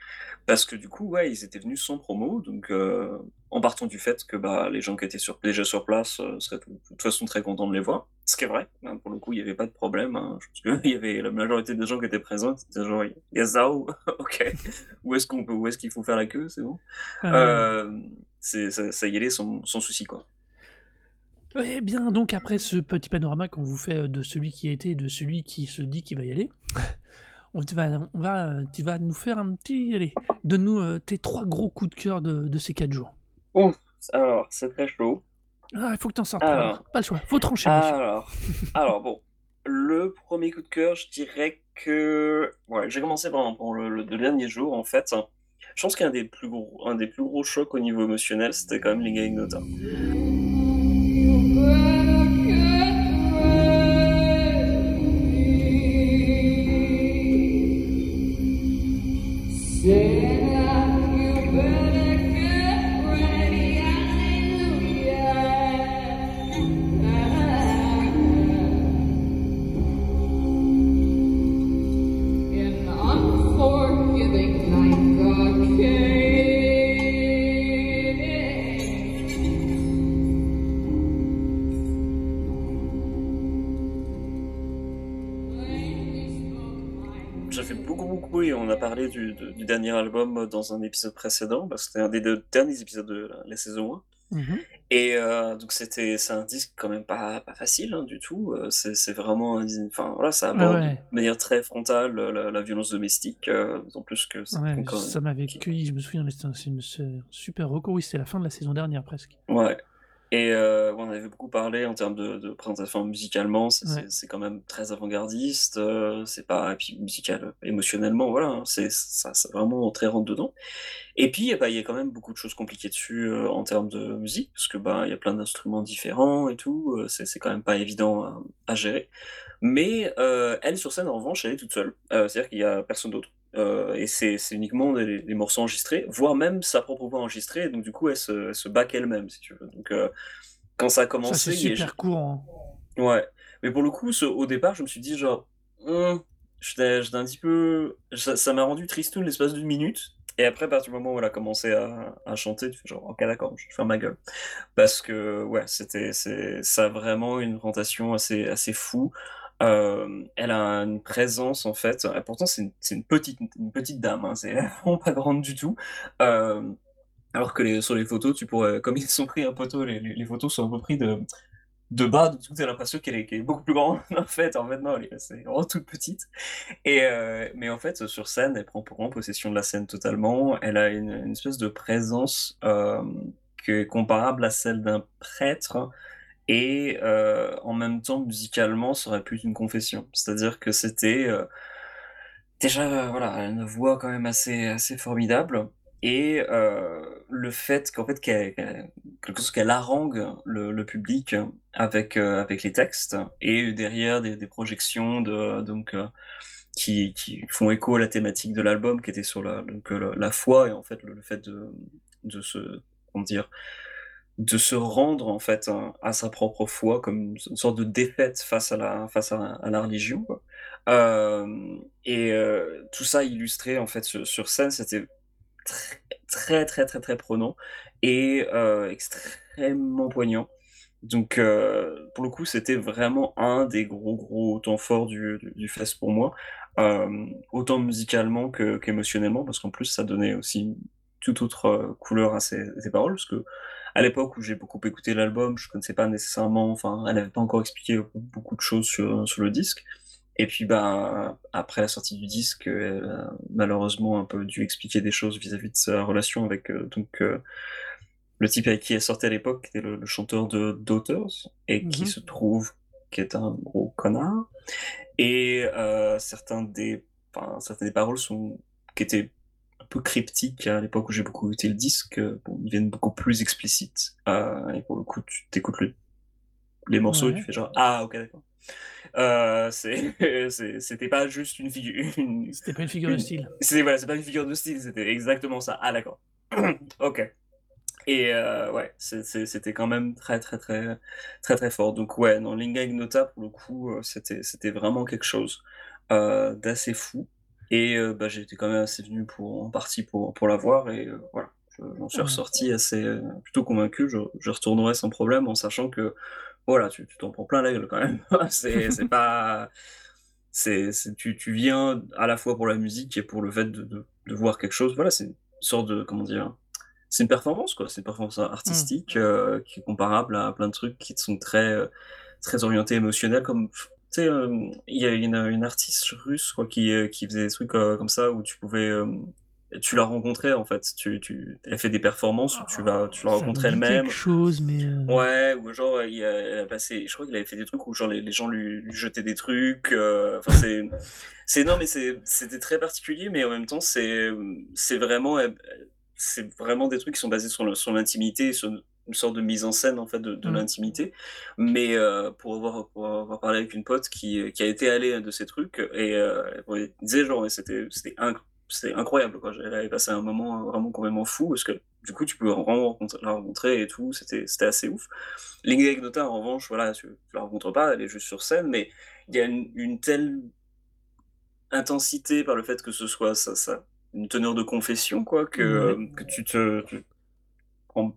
Parce que du coup, ouais, ils étaient venus sans promo donc heu, en partant du fait que, bah, les gens qui étaient sur déjà sur place, heu, seraient de toute façon très contents de les voir. Ce qui est vrai, hein, pour le coup il y avait pas de problème, hein, je pense qu'il y avait la majorité des gens qui étaient présents, c'était genre: «Il y a Zao? OK. Où est-ce qu'on peut où est-ce qu'il faut faire la queue? C'est bon?» C'est ça ça y allait sans sans souci quoi. Eh bien donc après ce petit panorama qu'on vous fait, heu, de celui qui a été et de celui qui se dit qu'il va y aller, on va on va, tu vas nous faire un petit allez, donne-nous, heu, tes 3 gros coups de cœur de de ces 4 jours. Ouf! Alors c'est très chaud. Ah, il faut que tu en sortes 3 là, Alors pas le choix, faut trancher alors alors bon, le 1er coup de cœur, je dirais que ouais, j'ai commencé par par le le dernier jour en fait. Je pense qu'un des plus gros un des plus gros chocs au niveau émotionnel, c'était quand même Ignota. Dernier album dans un épisode précédent, bah, c'était un des 2 derniers épisodes de la saison 1 Mmh mh. et heu, donc c'était c'est un disque quand même pas pas facile, hein, du tout, heu, c'est vraiment un enfin voilà, ça Ouais, aborde de ouais. manière très frontale la la violence domestique, d'autant plus que Ouais, ça m'avait cueilli, je me souviens, mais c'était un c'est un super reco, oui, c'était la fin de la saison dernière presque. Ouais et heu, on avait beaucoup parlé en termes de de présentation musicalement, c'est Ouais. quand même très avant-gardiste, heu, c'est pas et puis musical émotionnellement voilà, hein, c'est ça vraiment très rentre dedans. Et puis, bah, il y a quand même beaucoup de choses compliquées dessus, heu, en termes de musique parce que, bah, il y a plein d'instruments différents et tout, c'est quand même pas évident à à gérer. Mais elle sur scène en revanche, elle est toute seule, c'est-à-dire qu'il y a personne d'autre, heu et c'est c'est uniquement des des morceaux enregistrés, voire même sa propre voix enregistrée donc du coup elle se elle se back elle-même si tu veux donc heu, quand ça a c'est commencé, j super courant. ouais, mais pour le coup ce au départ je me suis dit genre: «Mmh», j'étais un petit peu ça m'a rendu tristoun l'espace d'1 minute et après à partir du moment où elle a commencé à à chanter, tu fais genre: «OK d'accord, je ferme ma gueule». Parce que ouais, c'était c'est ça a vraiment une représentation assez assez fou, hem, elle a une présence en fait, et pourtant c'est une petite dame, hein, c'est vraiment pas grande du tout, hem, alors que sur les photos comme ils sont pris un poteau, les photos sont un peu pris de de bas, donc tu as l'impression qu'elle est beaucoup plus grande en fait en fait non elle est vraiment toute petite. Mais en fait sur scène, elle prend prend possession de la scène totalement, elle a une une espèce de présence, est comparable à celle d'un prêtre et heu, en même temps musicalement ça aurait pu être une confession. C'est-à-dire que c'était, heu déjà voilà, une voix quand même assez assez formidable et heu, le fait qu'en fait qu'elle qu'elle quelque harangue le public avec, avec les textes et derrière des projections de donc qui qui font écho à la thématique de l'album qui était sur la donc la foi et en fait le le fait de de se comment dire? De se rendre en fait à à sa propre foi comme une sorte de défaite face à la face à la religion hem et heu, tout ça illustré en fait sur scène, c'était très, très, très, très, très prenant et heu, extrêmement poignant. Donc pour le coup, c'était vraiment un des gros, gros temps forts du du fest pour moi, autant musicalement que qu'émotionnellement parce qu'en plus ça donnait aussi toute autre, couleur à ses paroles. Parce qu'à l'époque où j'ai beaucoup écouté l'album, je connaissais pas nécessairement enfin, elle avait pas encore expliqué beaucoup de choses sur, sur le disque et puis, ben, après la sortie du disque, elle a malheureusement un peu dû expliquer des choses vis-à-vis de sa relation avec, heu, donc heu, le type avec qui elle sortait à l'époque, qui était le le chanteur de Daughters et qui mh. se trouve qu'être un gros connard et certains des enfin, certaines des paroles sont qui étaient un peu cryptiques à l'époque où j'ai beaucoup écouté le disque, heu, bon, deviennent beaucoup plus explicites, heu et pour le coup, tu tu écoutes le les morceaux et tu fais genre: «Ah OK, d'accord». C'est c'était pas juste une figu une C'était pas une figure de style. c'est voilà, pas une figure de style, c'était exactement ça. «Ah d'accord, OK» et heu, ouais, c'était quand même très, très, très, très, très fort. Donc ouais, non, Linga Ignota pour le coup, c'était vraiment quelque chose, d'assez fou et heu, bah, j'étais quand même assez venu pour en partie pour pour la voir et heu, voilà, je j'en suis ressorti assez, heu, plutôt convaincu. Je je retournerai sans problème en sachant que, voilà, tu t'en prends plein la gueule quand même. C'est c'est pas c'est c'est tu tu viens à la fois pour la musique et pour le fait de de de voir quelque chose. Voilà, c'est une sorte de comment dire? C'est une performance quoi, c'est une performance Mmh. artistique, heu, qui est comparable à plein de trucs qui sont très, très orientés émotionnels comme tu sais, hem, il y a une, artiste russe crois qui, heu, qui faisait des trucs, heu, comme ça où tu pouvais, tu la rencontrais en fait. Tu tu elle fait des performances où tu la tu la Ça me rencontrais dit quelque elle-même. chose mais Ouais, ou genre il a elle a passé je crois qu'il avait fait des trucs où genre les les gens lui lui jetaient des trucs, enfin c'est c'est non mais c'était très particulier mais en même temps c'est, vraiment, c'est vraiment des trucs qui sont basés sur l'intimité, sur une sorte de mise en scène en fait de de Mmh. l'intimité. Mais heu, pour avoir pour avoir parlé avec une pote qui, qui a été allée de ces trucs et elle disait genre c'était c'était inc c'était incroyable quoi. Elle avait passé un moment vraiment complètement fou parce que du coup tu peux vraiment rencontrer la rencontrer et tout, c'était c'était assez ouf. Linda Ignota en revanche, voilà, tu tu la rencontres pas, elle est juste sur scène, mais il y a une une telle intensité par le fait que ce soit sa sa une teneur de confession quoi que, Mouais. hem, que tu te tu prends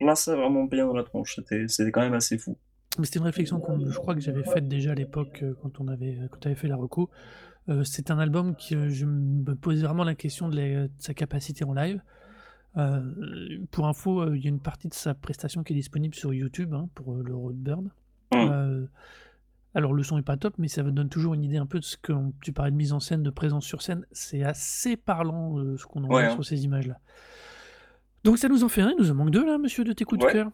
là ça vraiment bien dans la tronche, c'était c'était quand même assez fou. Mais c'était une réflexion qu'on je crois que j'avais faite déjà à l'époque, heu, quand on avait, heu, quand tu avais fait la reco. Heu, c'est un album que je me posais vraiment la question de la de sa capacité en live. Pour info, il y a une partie de sa prestation qui est disponible sur YouTube, hein, pour, le Roadburn. Mmh. Alors le son est pas top, mais ça donne toujours une idée un peu de ce qu'on tu parlais de mise en scène, de présence sur scène, c'est assez parlant, ce qu'on en Ouais, voit hein. sur ces images-là. Donc ça nous en fait 1, il nous en manque 2 là, monsieur, de tes coups de cœur.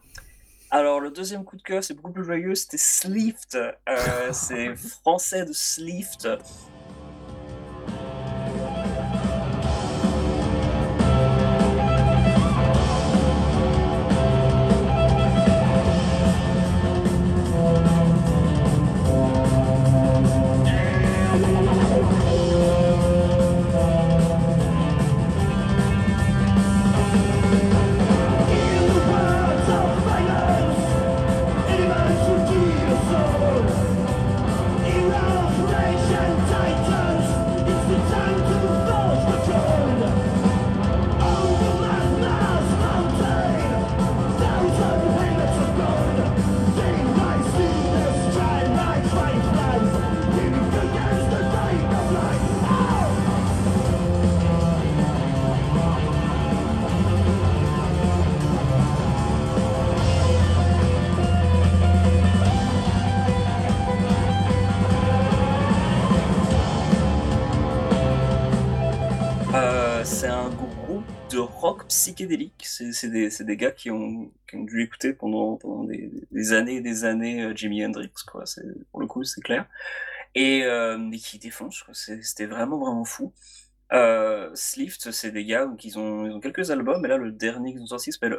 Alors le 2e coup de cœur, c'est beaucoup plus joyeux, c'était Slift, heu, c'est français de Slift. Psychédélique. C'est des gars qui ont qui dû écouter pendant des années et des années, heu, Jimi Hendrix quoi, pour le coup, c'est clair et hem et qui défoncent c'était vraiment, vraiment fou. Heu, Slift, c'est des gars ils ont quelques albums et là le dernier qu'ils ont sorti s'appelle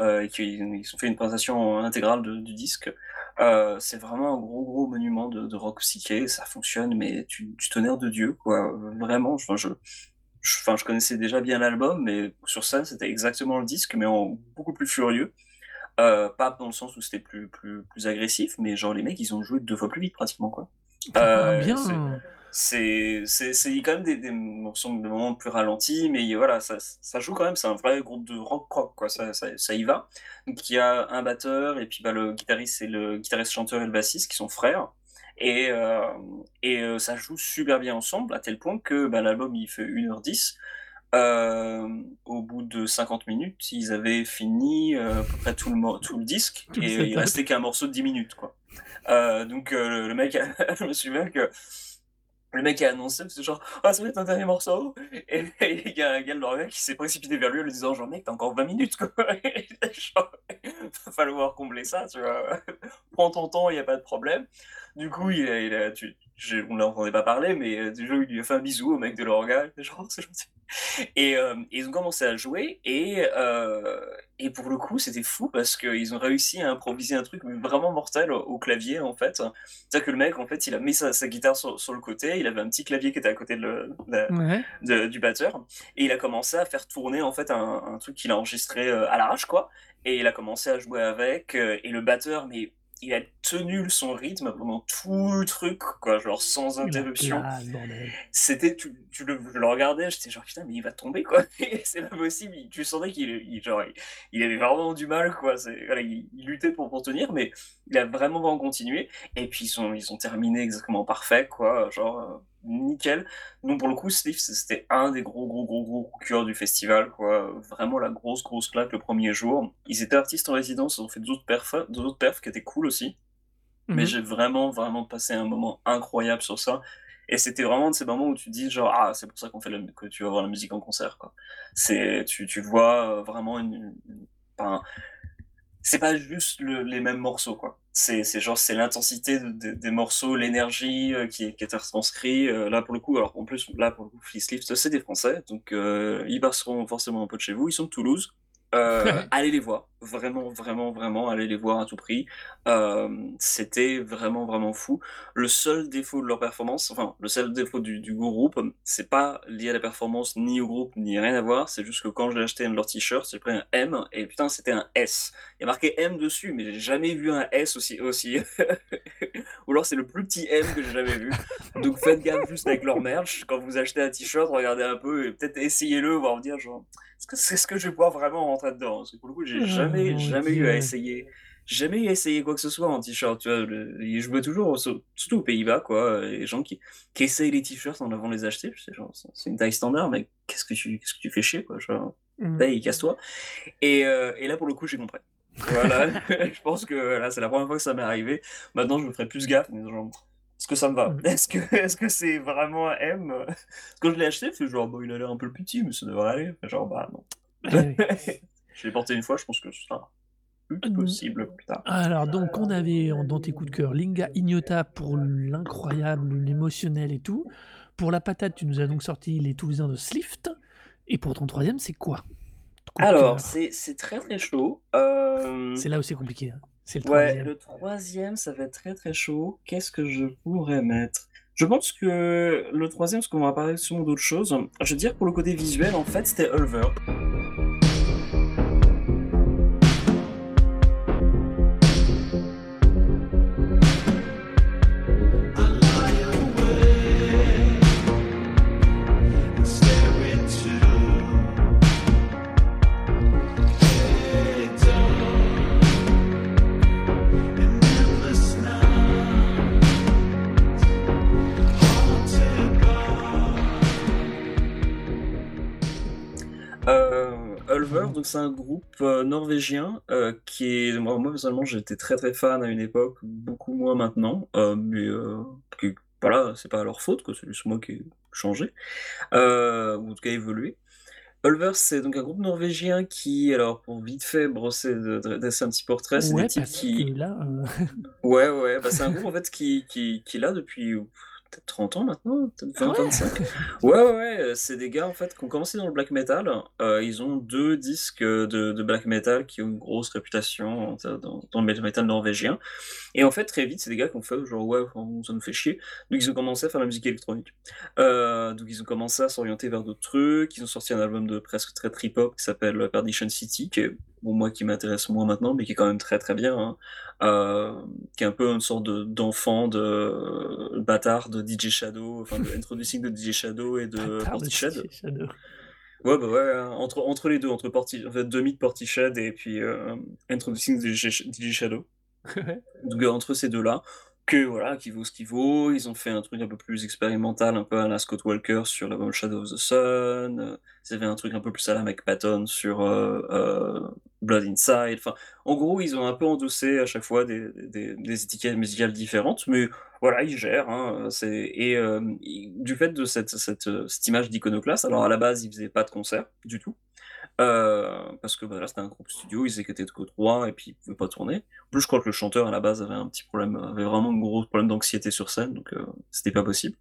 heu et qu'ils ils ont fait une présentation intégrale du disque. C'est vraiment un gros, gros monument de rock psyché, ça fonctionne mais du du de Dieu quoi, vraiment, je je enfin je connaissais déjà bien l'album mais sur scène, c'était exactement le disque mais en beaucoup plus furieux. Heu, pas dans le sens où c'était plus plus plus agressif mais genre les mecs, ils ont joué 2 fois plus vite pratiquement quoi. C'est bien! c'est quand même des des morceaux, des moments plus ralentis, mais voilà, ça ça joue quand même, c'est un vrai groupe de rock rock quoi, ça ça ça y va. Donc il y a un batteur et puis, bah, le guitariste et le guitariste chanteur et le bassiste qui sont frères et heu et heu, ça joue super bien ensemble à tel point que, bah, l'album il fait 1 heure 10. Hem, au bout de 50 minutes, ils avaient fini, à peu près tout le tout le disque le et il restait qu'un morceau de 10 minutes, quoi. Donc le mec a je me souviens que le mec a annoncé, c'est genre: «Ah ça va être un dernier morceau» et il y a un gars de l'orga qui s'est précipité vers lui en lui disant genre: «Mec, tu as encore 20 minutes quoi!» genre, va falloir combler ça, tu vois? «Prends ton temps, il y a pas de problème». Du coup, il a il a tu je on l'entendait pas parler, mais heu, du coup, il lui a fait un bisou au mec de l'orga, genre: «Oh c'est gentil» et hem, ils ont commencé à jouer et heu et pour le coup, c'était fou parce qu'ils ont réussi à improviser un truc, vraiment mortel au au clavier, en fait. C'est-à-dire que le mec, en fait, il a mis sa sa guitare sur sur le côté, il avait un petit clavier qui était à côté de le de Ouais. de du batteur et il a commencé à faire tourner, en fait, un un truc qu'il a enregistré, à l'arrache, quoi et il a commencé à jouer avec, et le batteur, mais il a tenu son rythme pendant tout le truc, quoi, genre sans interruption. C'était tu tu le je le regardais, j'étais genre: «Putain, mais il va tomber, quoi, c'est pas possible». Il tu sentais qu'il il genre, il il avait vraiment du mal, quoi, voilà, il il luttait pour pour tenir, mais il a vraiment, vraiment continué et puis ils ont ils ont terminé exactement parfait, quoi, genre, heu, nickel. Donc pour le coup, Slift, c'était un des gros, gros, gros, gros coups cœur du festival, quoi, vraiment la grosse, grosse claque le 1er jour. Ils étaient artistes en résidence, ils ont fait d'autres perfs d'autres perfs qui étaient cool aussi. Mais mh. j'ai vraiment, vraiment passé un moment incroyable sur ça et c'était vraiment de ces moments où tu te dis genre: «Ah, c'est pour ça qu'on fait la que tu vas voir la musique en concert, quoi». C'est tu tu vois, vraiment une c'est pas juste le les mêmes morceaux, quoi. C'est c'est genre, c'est l'intensité de des des morceaux, l'énergie, heu, qui est qui est retranscrit, heu, là, pour le coup alors en plus, là, pour le coup, Slift, c'est des Français, donc heu, ils passeront forcément un peu de chez vous, ils sont de Toulouse. Ouais. allez les voir, vraiment, vraiment, vraiment, allez les voir à tout prix. Hem, c'était vraiment, vraiment fou. Le seul défaut de leur performance, enfin, le seul défaut du du groupe, c'est pas lié à la performance, ni au groupe, ni rien à voir, c'est juste que quand j'ai acheté un de leurs t-shirts, j'ai pris un M et putain, c'était un S. Il y a marqué M dessus, mais j'ai jamais vu un S aussi aussi ou alors c'est le plus petit M que j'ai jamais vu. Donc faites gaffe juste avec leur merch, quand vous achetez un t-shirt, regardez un peu et peut-être essayez-le, voir vous dire genre: «Est-ce que c'est est-ce que je vais pouvoir vraiment rentrer dedans?» parce que pour le coup, j'ai Oh jamais, mon jamais eu à essayer jamais eu à essayer quoi que ce soit en t-shirt, tu vois? Le je vois toujours, sur surtout aux Pays-Bas, quoi, heu, les gens qui qui essayent les t-shirts en avant de les acheter, «C'est une taille standard, mec, qu'est-ce que tu qu'est-ce que tu fais chier, quoi?» genre, Mmh. paye, casse-toi et heu et là, pour le coup, j'ai compris. Voilà, je pense que, voilà, c'est la 1re fois que ça m'est arrivé. Maintenant, je me ferai plus gaffe, mais genre: «Est-ce que ça me va? Mmh. Est-ce que est-ce que c'est vraiment un M?» quand je l'ai acheté, je genre: «Bah, il a l'air un peu petit, mais ça devrait aller». Genre, bah, non. Je l'ai porté 1 fois, je pense que ce sera plus Mmh. possible plus tard. Alors donc on avait dans tes coups de cœur, Linga Ignota pour l'incroyable, l'émotionnel et tout. Pour la patate, tu nous as donc sorti les Toulousains de Slift et pour ton 3e, c'est quoi? Alors, c'est très, très chaud. Hem C'est là où c'est compliqué, hein, c'est le ouais, 3e. le 3e, ça va être très, très chaud. Qu'est-ce que je pourrais mettre? Je pense que le 3e, parce qu'on va parler sûrement d'autres choses, je veux dire pour le côté visuel, en fait, c'était Ulver. C'est un groupe, heu, norvégien, heu, qui est moi moi personnellement, j'étais très, très fan à une époque, beaucoup moins maintenant, heu, mais que voilà, c'est pas leur faute, c'est juste moi qui ai changé, ou en tout cas évolué. Ulver, c'est donc un groupe norvégien qui alors pour vite fait brosser dresser un petit portrait, c'est des Ouais, types parce que qui là, heu ouais, ouais, bah, c'est un groupe en fait qui qui qui est là depuis peut-être 30 ans maintenant, peut-être Ah ouais? 20-25. Ouais, ouais, ouais, heu, c'est des gars en fait qui ont commencé dans le black metal, heu, ils ont 2 disques, heu, de de black metal qui ont une grosse réputation dans dans le black metal norvégien et en fait, très vite, c'est des gars qui ont fait genre: «Ouais, ça nous fait chier», donc ils ont commencé à faire de la musique électronique. Donc ils ont commencé à s'orienter vers d'autres trucs, ils ont sorti un album de presque très trip hop qui s'appelle Perdition City, qui est bon, moi qui m'intéresse moins maintenant, mais qui est quand même très très bien, hein. Euh, qui est un peu une sorte de d'enfant de euh, bâtard de DJ Shadow, enfin de Introducing de DJ Shadow et de de Portishead. DJ Shadow. Ouais, bah ouais, hein, entre, entre les deux, entre Porti, en fait, demi de Portishead et puis euh, Introducing DJ, Sh- DJ Shadow. Donc euh, entre ces deux-là, que voilà, qui vaut ce qu'il vaut. Ils ont fait un truc un peu plus expérimental, un peu à la Scott Walker sur l'album Shadow of the Sun. Ils avaient un truc un peu plus à la Mike Patton sur euh, euh, Blood Inside. Enfin, en gros, ils ont un peu endossé à chaque fois des, étiquettes musicales différentes, mais voilà, ils gèrent. Hein, et euh, ils- du fait de cette image d'iconoclaste, alors à la base, ils faisaient pas de concert du tout. Euh, parce que bah, là c'était un groupe studio, ils étaient que trois et puis ils pouvaient pas tourner. En plus, je crois que le chanteur à la base avait un petit problème, avait vraiment un gros problème d'anxiété sur scène, donc euh, c'était pas possible.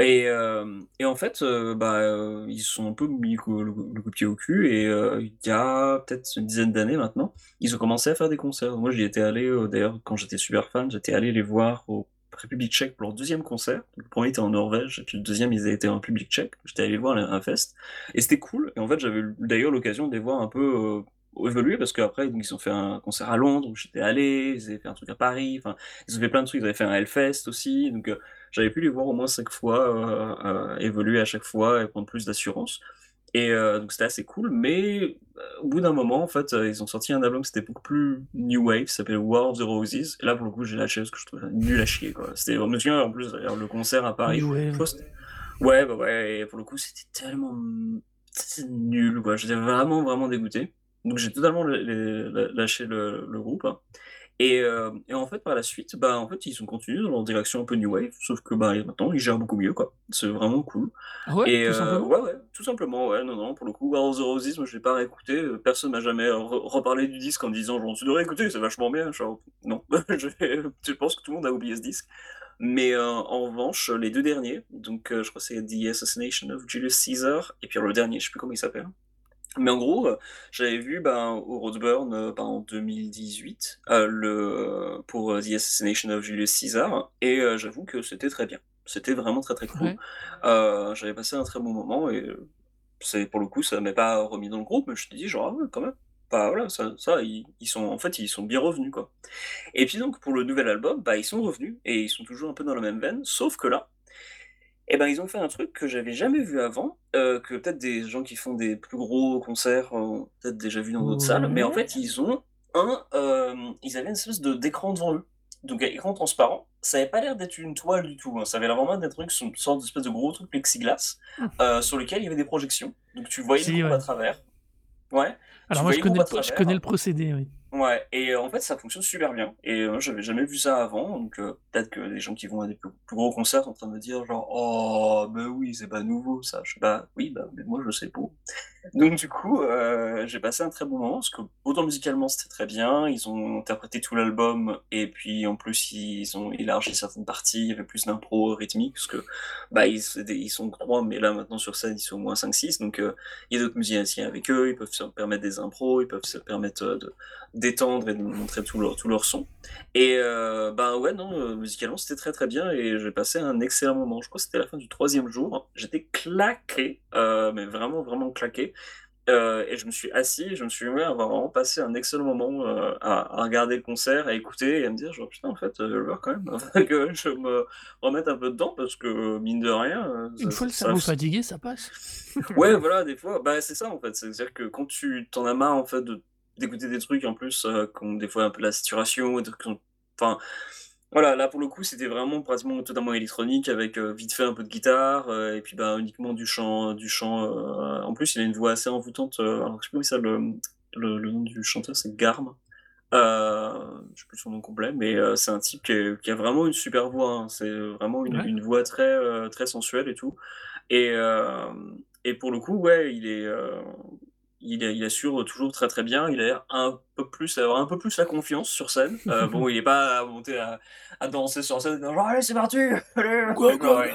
Et, euh, et en fait, euh, bah, ils sont un peu mis le, le, coup de pied au cul et il y a peut-être une dizaine d'années maintenant, ils ont commencé à faire des concerts. Moi, j'y étais allé, d'ailleurs, quand j'étais super fan, j'étais allé les leur au République tchèque pour leur deuxième concert. Le premier était en Norvège, et puis le deuxième, ils étaient en République tchèque. J'étais allé voir un fest. Et c'était cool. Et en fait, j'avais eu d'ailleurs l'occasion de les voir un peu euh, évoluer, parce qu'après, ils ont fait un concert à Londres, où j'étais allé, ils avaient fait un truc à Paris, ils ont fait plein de trucs, ils avaient fait un Hellfest aussi, donc euh, j'avais pu les voir au moins cinq fois, euh, évoluer à chaque fois et prendre plus d'assurance. Et euh, donc c'était assez cool, mais euh, au bout d'un moment, en fait, euh, ils ont sorti un album qui était beaucoup plus new wave, ça s'appelle War of the Roses. Et là, pour le coup, j'ai lâché parce que je trouvais nul à chier, quoi. C'était, je me souviens, en plus, d'ailleurs, le concert à Paris. New Wave. c'était- Ouais, bah ouais, et pour le coup, c'était tellement c'était nul, quoi. J'étais vraiment, vraiment dégoûté. Donc j'ai totalement lâché le, le groupe. hein. Et, euh, et en fait, par la suite, bah, en fait, ils ont continué dans leur direction un peu new wave, sauf que bah, maintenant, ils gèrent beaucoup mieux, quoi. C'est vraiment cool. Ah ouais, Et tout euh, simplement. ouais, ouais, tout simplement, ouais, non, non, pour le coup, War of the Roses, moi je l'ai pas réécouté, euh, personne m'a jamais re- reparlé du disque en disant genre tu devrais écouter, c'est vachement bien, genre non, je, je pense que tout le monde a oublié ce disque. Mais euh, en revanche, les deux derniers, donc je crois que c'est The Assassination of Julius Caesar, et puis le dernier, je sais plus comment il s'appelle. Mais en gros, euh, j'avais vu ben, au Roadburn euh, ben, en 2018 euh, le, pour The Assassination of Julius Caesar, et j'avoue que c'était très bien. C'était vraiment très très cool. Ouais. J'avais passé un très bon moment et c'est pour le coup ça m'est pas remis dans le groupe mais je te dis genre ah ouais, quand même bah voilà ça, ça ils, ils sont en fait ils sont bien revenus quoi et puis donc pour le nouvel album bah ils sont revenus et ils sont toujours un peu dans la même veine sauf que là eh ben ils ont fait un truc que j'avais jamais vu avant euh, que peut-être des gens qui font des plus gros concerts ont peut-être déjà vu dans d'autres salles mais en fait ils ont un euh, ils avaient une espèce de d'écran devant eux donc un écran transparent ça avait pas l'air d'être une toile du tout hein. ça avait l'air vraiment d'être une sorte d'espèce de gros truc plexiglas Hum. euh, sur lequel il y avait des projections. Donc tu voyais Si, le groupe ouais. à travers. Ouais. Alors tu moi, je connais, je connais le procédé, oui. Ouais. Et euh, en fait, ça fonctionne super bien. Et euh, j'avais jamais vu ça avant. Donc euh, peut-être que les gens qui vont à des plus, gros concerts sont en train de me dire genre oh ben oui c'est pas nouveau ça. Je sais pas. Oui bah mais moi je sais pas. Donc du coup, euh, j'ai passé un très bon moment parce que autant musicalement c'était très bien, ils ont interprété tout l'album et puis en plus ils ont élargi certaines parties, il y avait plus d'impro rythmique parce que bah ils, ils sont trois mais là maintenant sur scène ils sont au moins 5-6 donc il y a d'autres musiciens avec eux, ils peuvent se permettre des impros, ils peuvent se permettre de d'étendre et de montrer tout leur, tout leur son. Et euh, bah ouais non, euh, musicalement c'était très très bien et j'ai passé un excellent moment. Je crois que c'était la fin du troisième jour, j'étais claqué, euh, mais vraiment vraiment claqué. Euh, et je me suis assis et je me suis mis à avoir vraiment passé un excellent moment euh, à, à regarder le concert, à écouter et à me dire genre putain en fait euh, je veux quand même que je me remette un peu dedans parce que mine de rien Une ça- fois le ça- cerveau fatigué, ça passe. Ouais, voilà, des fois, bah c'est ça en fait. C'est-à-dire que quand tu t'en as marre en fait de d'écouter des trucs en plus euh, qui ont des fois un peu la saturation, enfin voilà, là pour le coup c'était vraiment pratiquement totalement électronique avec euh, vite fait un peu de guitare euh, et puis bah uniquement du chant, du chant. euh, En plus il a une voix assez envoûtante. euh, alors je sais comment ça le, le le nom du chanteur c'est Garm. Euh, je sais plus son nom complet, mais euh, c'est un type qui, est- qui a vraiment une super voix. hein. C'est vraiment une, Ouais. une voix très euh, très sensuelle et tout. Et, euh, et pour le coup, ouais, il est, euh, il, est- il assure toujours très très bien. Il a l'air un peu plus, avoir un peu plus la confiance sur scène. Euh, bon, il est pas à monter à, à danser sur scène, genre allez c'est parti, allez. Quoi, Non, quoi, ouais.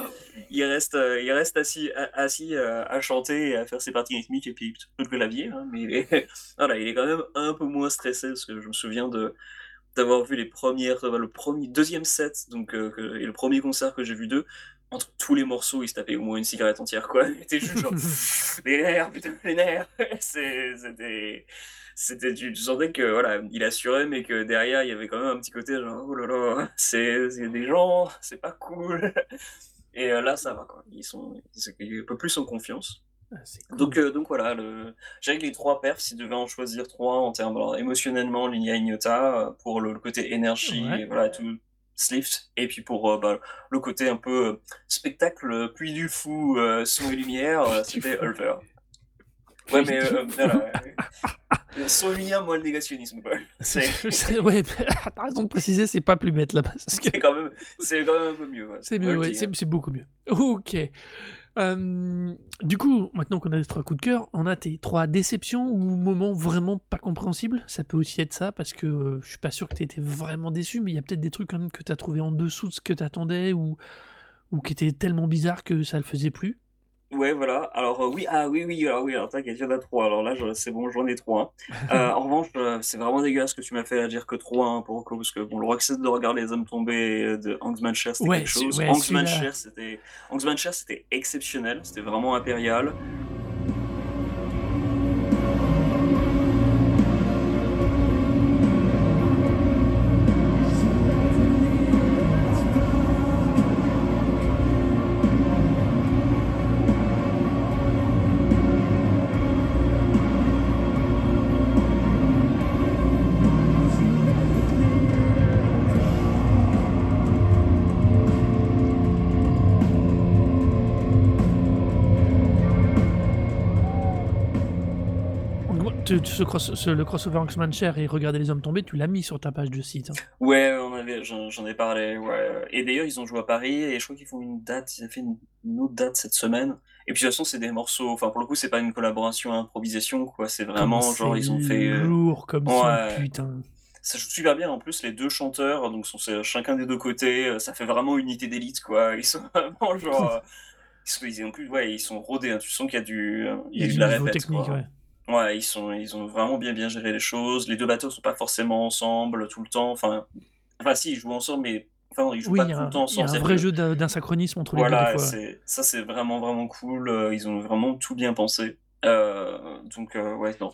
Il reste, euh, il reste assis, a- assis euh, à chanter et à faire ses parties rythmiques et puis peu de clavier. hein, mais voilà, il est quand même un peu moins stressé parce que je me souviens de d'avoir vu les premières, euh, le premier, deuxième set, donc euh, et le premier concert que j'ai vu d'eux, entre tous les morceaux, il se tapait au moins une cigarette entière, quoi. Il était juste genre, les nerfs, putain, les nerfs. C'était, c'était tu sentais que, voilà, il assurait, mais que derrière, il y avait quand même un petit côté genre: «Oh là là, c'est c'est des gens, c'est pas cool» et heu, là, ça va quoi. Ils sont un peu plus en confiance. Ah, Donc heu, donc voilà, le que les 3 perfs, s'ils devaient en choisir 3 en termes alors émotionnellement, Linia Ignota, heu, pour le le côté énergie Ouais. et voilà tout, Slift et puis pour, heu, bah, le côté un peu, heu, spectacle, heu, Puy du Fou, son et lumière, c'était. Ulver. Ouais, mais voilà. Son et lumière, moi le négationnisme quoi. Ouais, tu as raison de préciser, c'est pas plus bête là parce que c'est quand même quand même un peu mieux, ouais, c'est mieux, ouais, c'est c'est beaucoup mieux. OK. Hem, du coup, maintenant qu'on a les 3 coups de cœur, on a tes 3 déceptions ou moments vraiment pas compréhensibles? Ça peut aussi être ça parce que, heu, je suis pas sûr que tu été vraiment déçu, mais il y a peut-être des trucs quand même que tu as trouvé en dessous de ce que tu attendais ou ou qui étaient tellement bizarres que ça le faisait plus? Ouais, voilà. Alors, heu, oui, ah oui, oui, alors oui, alors t'inquiète, il y en a 3. Alors là, je c'est bon, j'en ai 3, hein. Heu, en revanche, heu, c'est vraiment dégueulasse ce que tu m'as fait à dire que 3, hein, pour le coup, parce que bon, le Roxette de Regarder les hommes tomber, heu, de Hans c'était Ouais, quelque ce chose. ouais, Hans celui-là c'était Hans c'était exceptionnel, c'était vraiment impérial. Tu tu ce cross ce le crossover et Regarder les hommes tomber, tu l'as mis sur ta page de site, hein? Ouais, on avait j'en ai parlé, ouais, et d'ailleurs, ils ont joué à Paris et je crois qu'ils font une date, ils avaient fait une une autre date cette semaine et puis de toute façon, c'est des morceaux enfin, pour le coup, c'est pas une collaboration improvisation, quoi, c'est vraiment genre, ils ont fait, heu lourd comme ouais. putain! Ça joue super bien, en plus, les 2 chanteurs, donc sont chacun des 2 côtés, heu, ça fait vraiment unité d'élite, quoi. Ils sont vraiment genre, ils sont ils ont plus ouais, ils sont rodés, hein. Tu sens qu'il y a du, heu, il Il y a de la répète, technique, quoi. ouais. Ouais, ils sont ils ont vraiment bien, bien géré les choses. Les 2 batteurs sont pas forcément ensemble tout le temps, enfin enfin si, ils jouent ensemble, mais enfin, ils jouent Oui, pas tout le temps il y a ensemble. un vrai jeu d'insynchronisme entre les 2 des voilà, fois, ouais. c'est ça, c'est vraiment, vraiment cool, heu, ils ont vraiment tout bien pensé, heu, donc heu, ouais, non.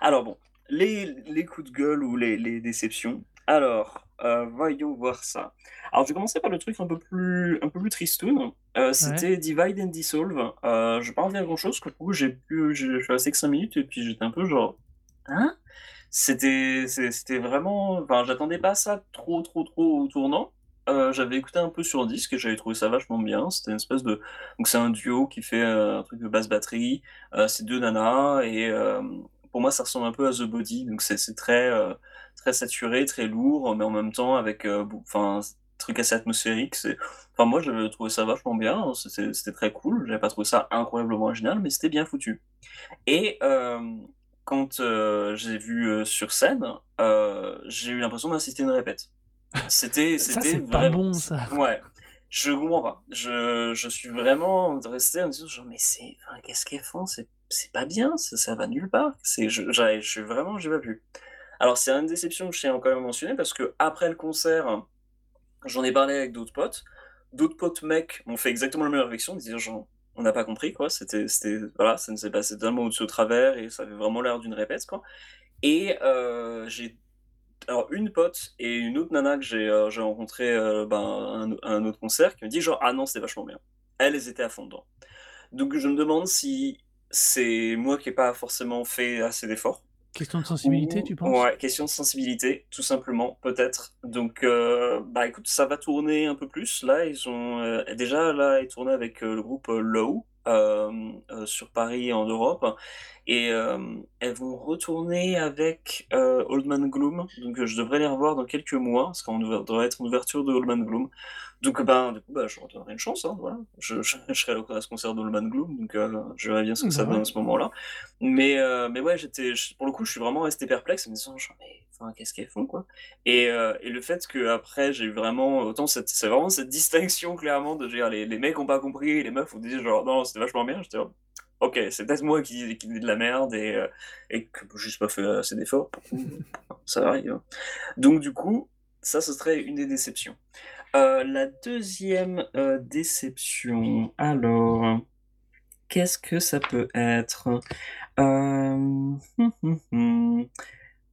Alors bon, les les coups de gueule ou les les déceptions. Alors, heu, voyons voir ça. Alors, je vais commencer par le truc un peu plus un peu plus tristoun, Ouais. c'était Divide and Dissolve, heu, je vais pas en dire grand chose, que du coup, j'ai pu je suis resté que 5 minutes et puis j'étais un peu genre: «Hein?» C'était vraiment enfin, j'attendais pas ça trop, trop, trop au tournant. Heu, j'avais écouté un peu sur disque et j'avais trouvé ça vachement bien. C'était une espèce de donc c'est un duo qui fait, heu, un truc de basse batterie, c'est 2 nanas et pour moi, ça ressemble un peu à The Body, donc c'est très, très saturé, très lourd, mais en même temps avec, beau enfin, truc assez atmosphérique. C'est enfin, moi, j'avais trouvé ça vachement bien, c'était c'était très cool. J'avais pas trouvé ça incroyablement original, mais c'était bien foutu et hem, quand, heu, j'ai vu, sur scène, j'ai eu l'impression d'assister à une répète. C'était Ça, c'était c'est pas vraiment bon ça. ouais, je comprends pas. Je je suis vraiment resté en me disant genre: «Mais c'est enfin, qu'est-ce qu'elles font? C'est c'est pas bien, ça ça va nulle part». C'est je je suis vraiment j'ai pas pu. Alors c'est une déception que je tiens quand même à mentionner parce qu'après le concert, j'en ai parlé avec d'autres potes. D'autres potes mecs m'ont fait exactement la même réflexion, disant genre: «On n'a pas compris quoi, c'était c'était voilà, ça nous est passé totalement au-dessus au travers et ça avait vraiment l'air d'une répète, quoi» et heu, j'ai alors une pote et une autre nana que j'ai, j'ai rencontrée, heu, ben, un un autre concert qui me dit genre: «Ah non, c'était vachement bien». Elles, étaient à fond dedans. Donc je me demande si c'est moi qui ai pas forcément fait assez d'efforts Question de sensibilité, ou tu penses? ouais, question de sensibilité, tout simplement, peut-être. Donc heu, bah, écoute, ça va tourner un peu plus. Là, ils ont, heu, déjà là, ils tournaient avec, heu, le groupe, Low, sur Paris et en Europe et elles vont retourner avec, Old Man Gloom, donc je devrais les revoir dans quelques mois, parce qu'on devrait être une ouverture de Old Man Gloom. Donc ben, du coup, bah, je une chance, hein, voilà. Je je je serai à ce concert d'Old Man Gloom, donc heu, je verrai bien ce que ça donne à ce moment-là. Mais heu, mais ouais, j'étais pour le coup, je suis vraiment resté perplexe en me disant genre: «Mais enfin, qu'est-ce qu'elles font, quoi?» et heu et le fait qu'après j'ai eu vraiment autant cette c'est vraiment cette distinction clairement de dire les les mecs ont pas compris les meufs ont dit genre: «Non, c'était vachement bien». J'étais OK, c'est peut-être moi qui qui dis de la merde et heu et que j'ai juste pas fait assez d'efforts ça arrive, hein. Donc du coup, ça, ce serait une des déceptions. Heu, la 2e, heu, déception, alors qu'est-ce que ça peut être? Mh.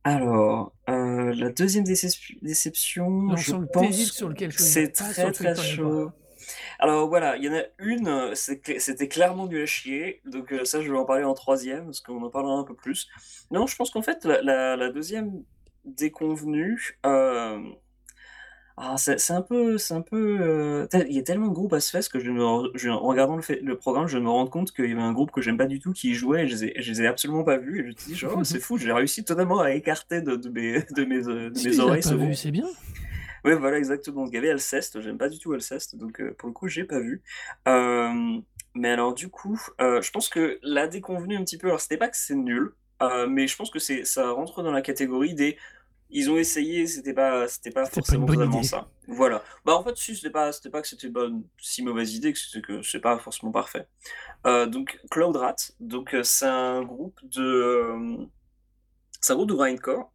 Alors, la 2e décesp déception, Non, je sur pense sur lequel choisir, c'est très, très chaud. Alors voilà, il y en a une, c'était clairement nul à chier, donc ça je vais en parler en 3e parce qu'on en parlera un peu plus. Non, je pense qu'en fait la la la 2e déconvenue, ah c'est c'est un peu c'est un peu, heu, tu sais, il y a tellement de groupes à ce Fest que je me re je en regardant le fait le programme, je me rendre compte qu'il y avait un groupe que j'aime pas du tout qui y jouait et je les ai je les ai absolument pas vus et je me suis dit «Oh c'est fou, j'ai réussi totalement à écarter de de mes de mes, heu, de Si tu mes les as oreilles pas ce vus, groupe». c'est bien. Ouais, voilà, exactement. Donc il y avait Alceste, j'aime pas du tout Alceste, donc heu, pour le coup, j'ai pas vu. Hem, mais alors du coup, heu, je pense que la déconvenue un petit peu, alors c'était pas que c'est nul, heu, mais je pense que c'est ça rentre dans la catégorie des ils ont essayé, c'était pas c'était pas pas forcément bonne totalement idée. ça. Voilà. Bah, en fait, si, c'était pas c'était pas que c'était pas une si mauvaise idée, que c'était que c'est pas forcément parfait. Heu, donc Cloud Rat, donc heu, c'est un groupe de, hem, c'est un groupe de grindcore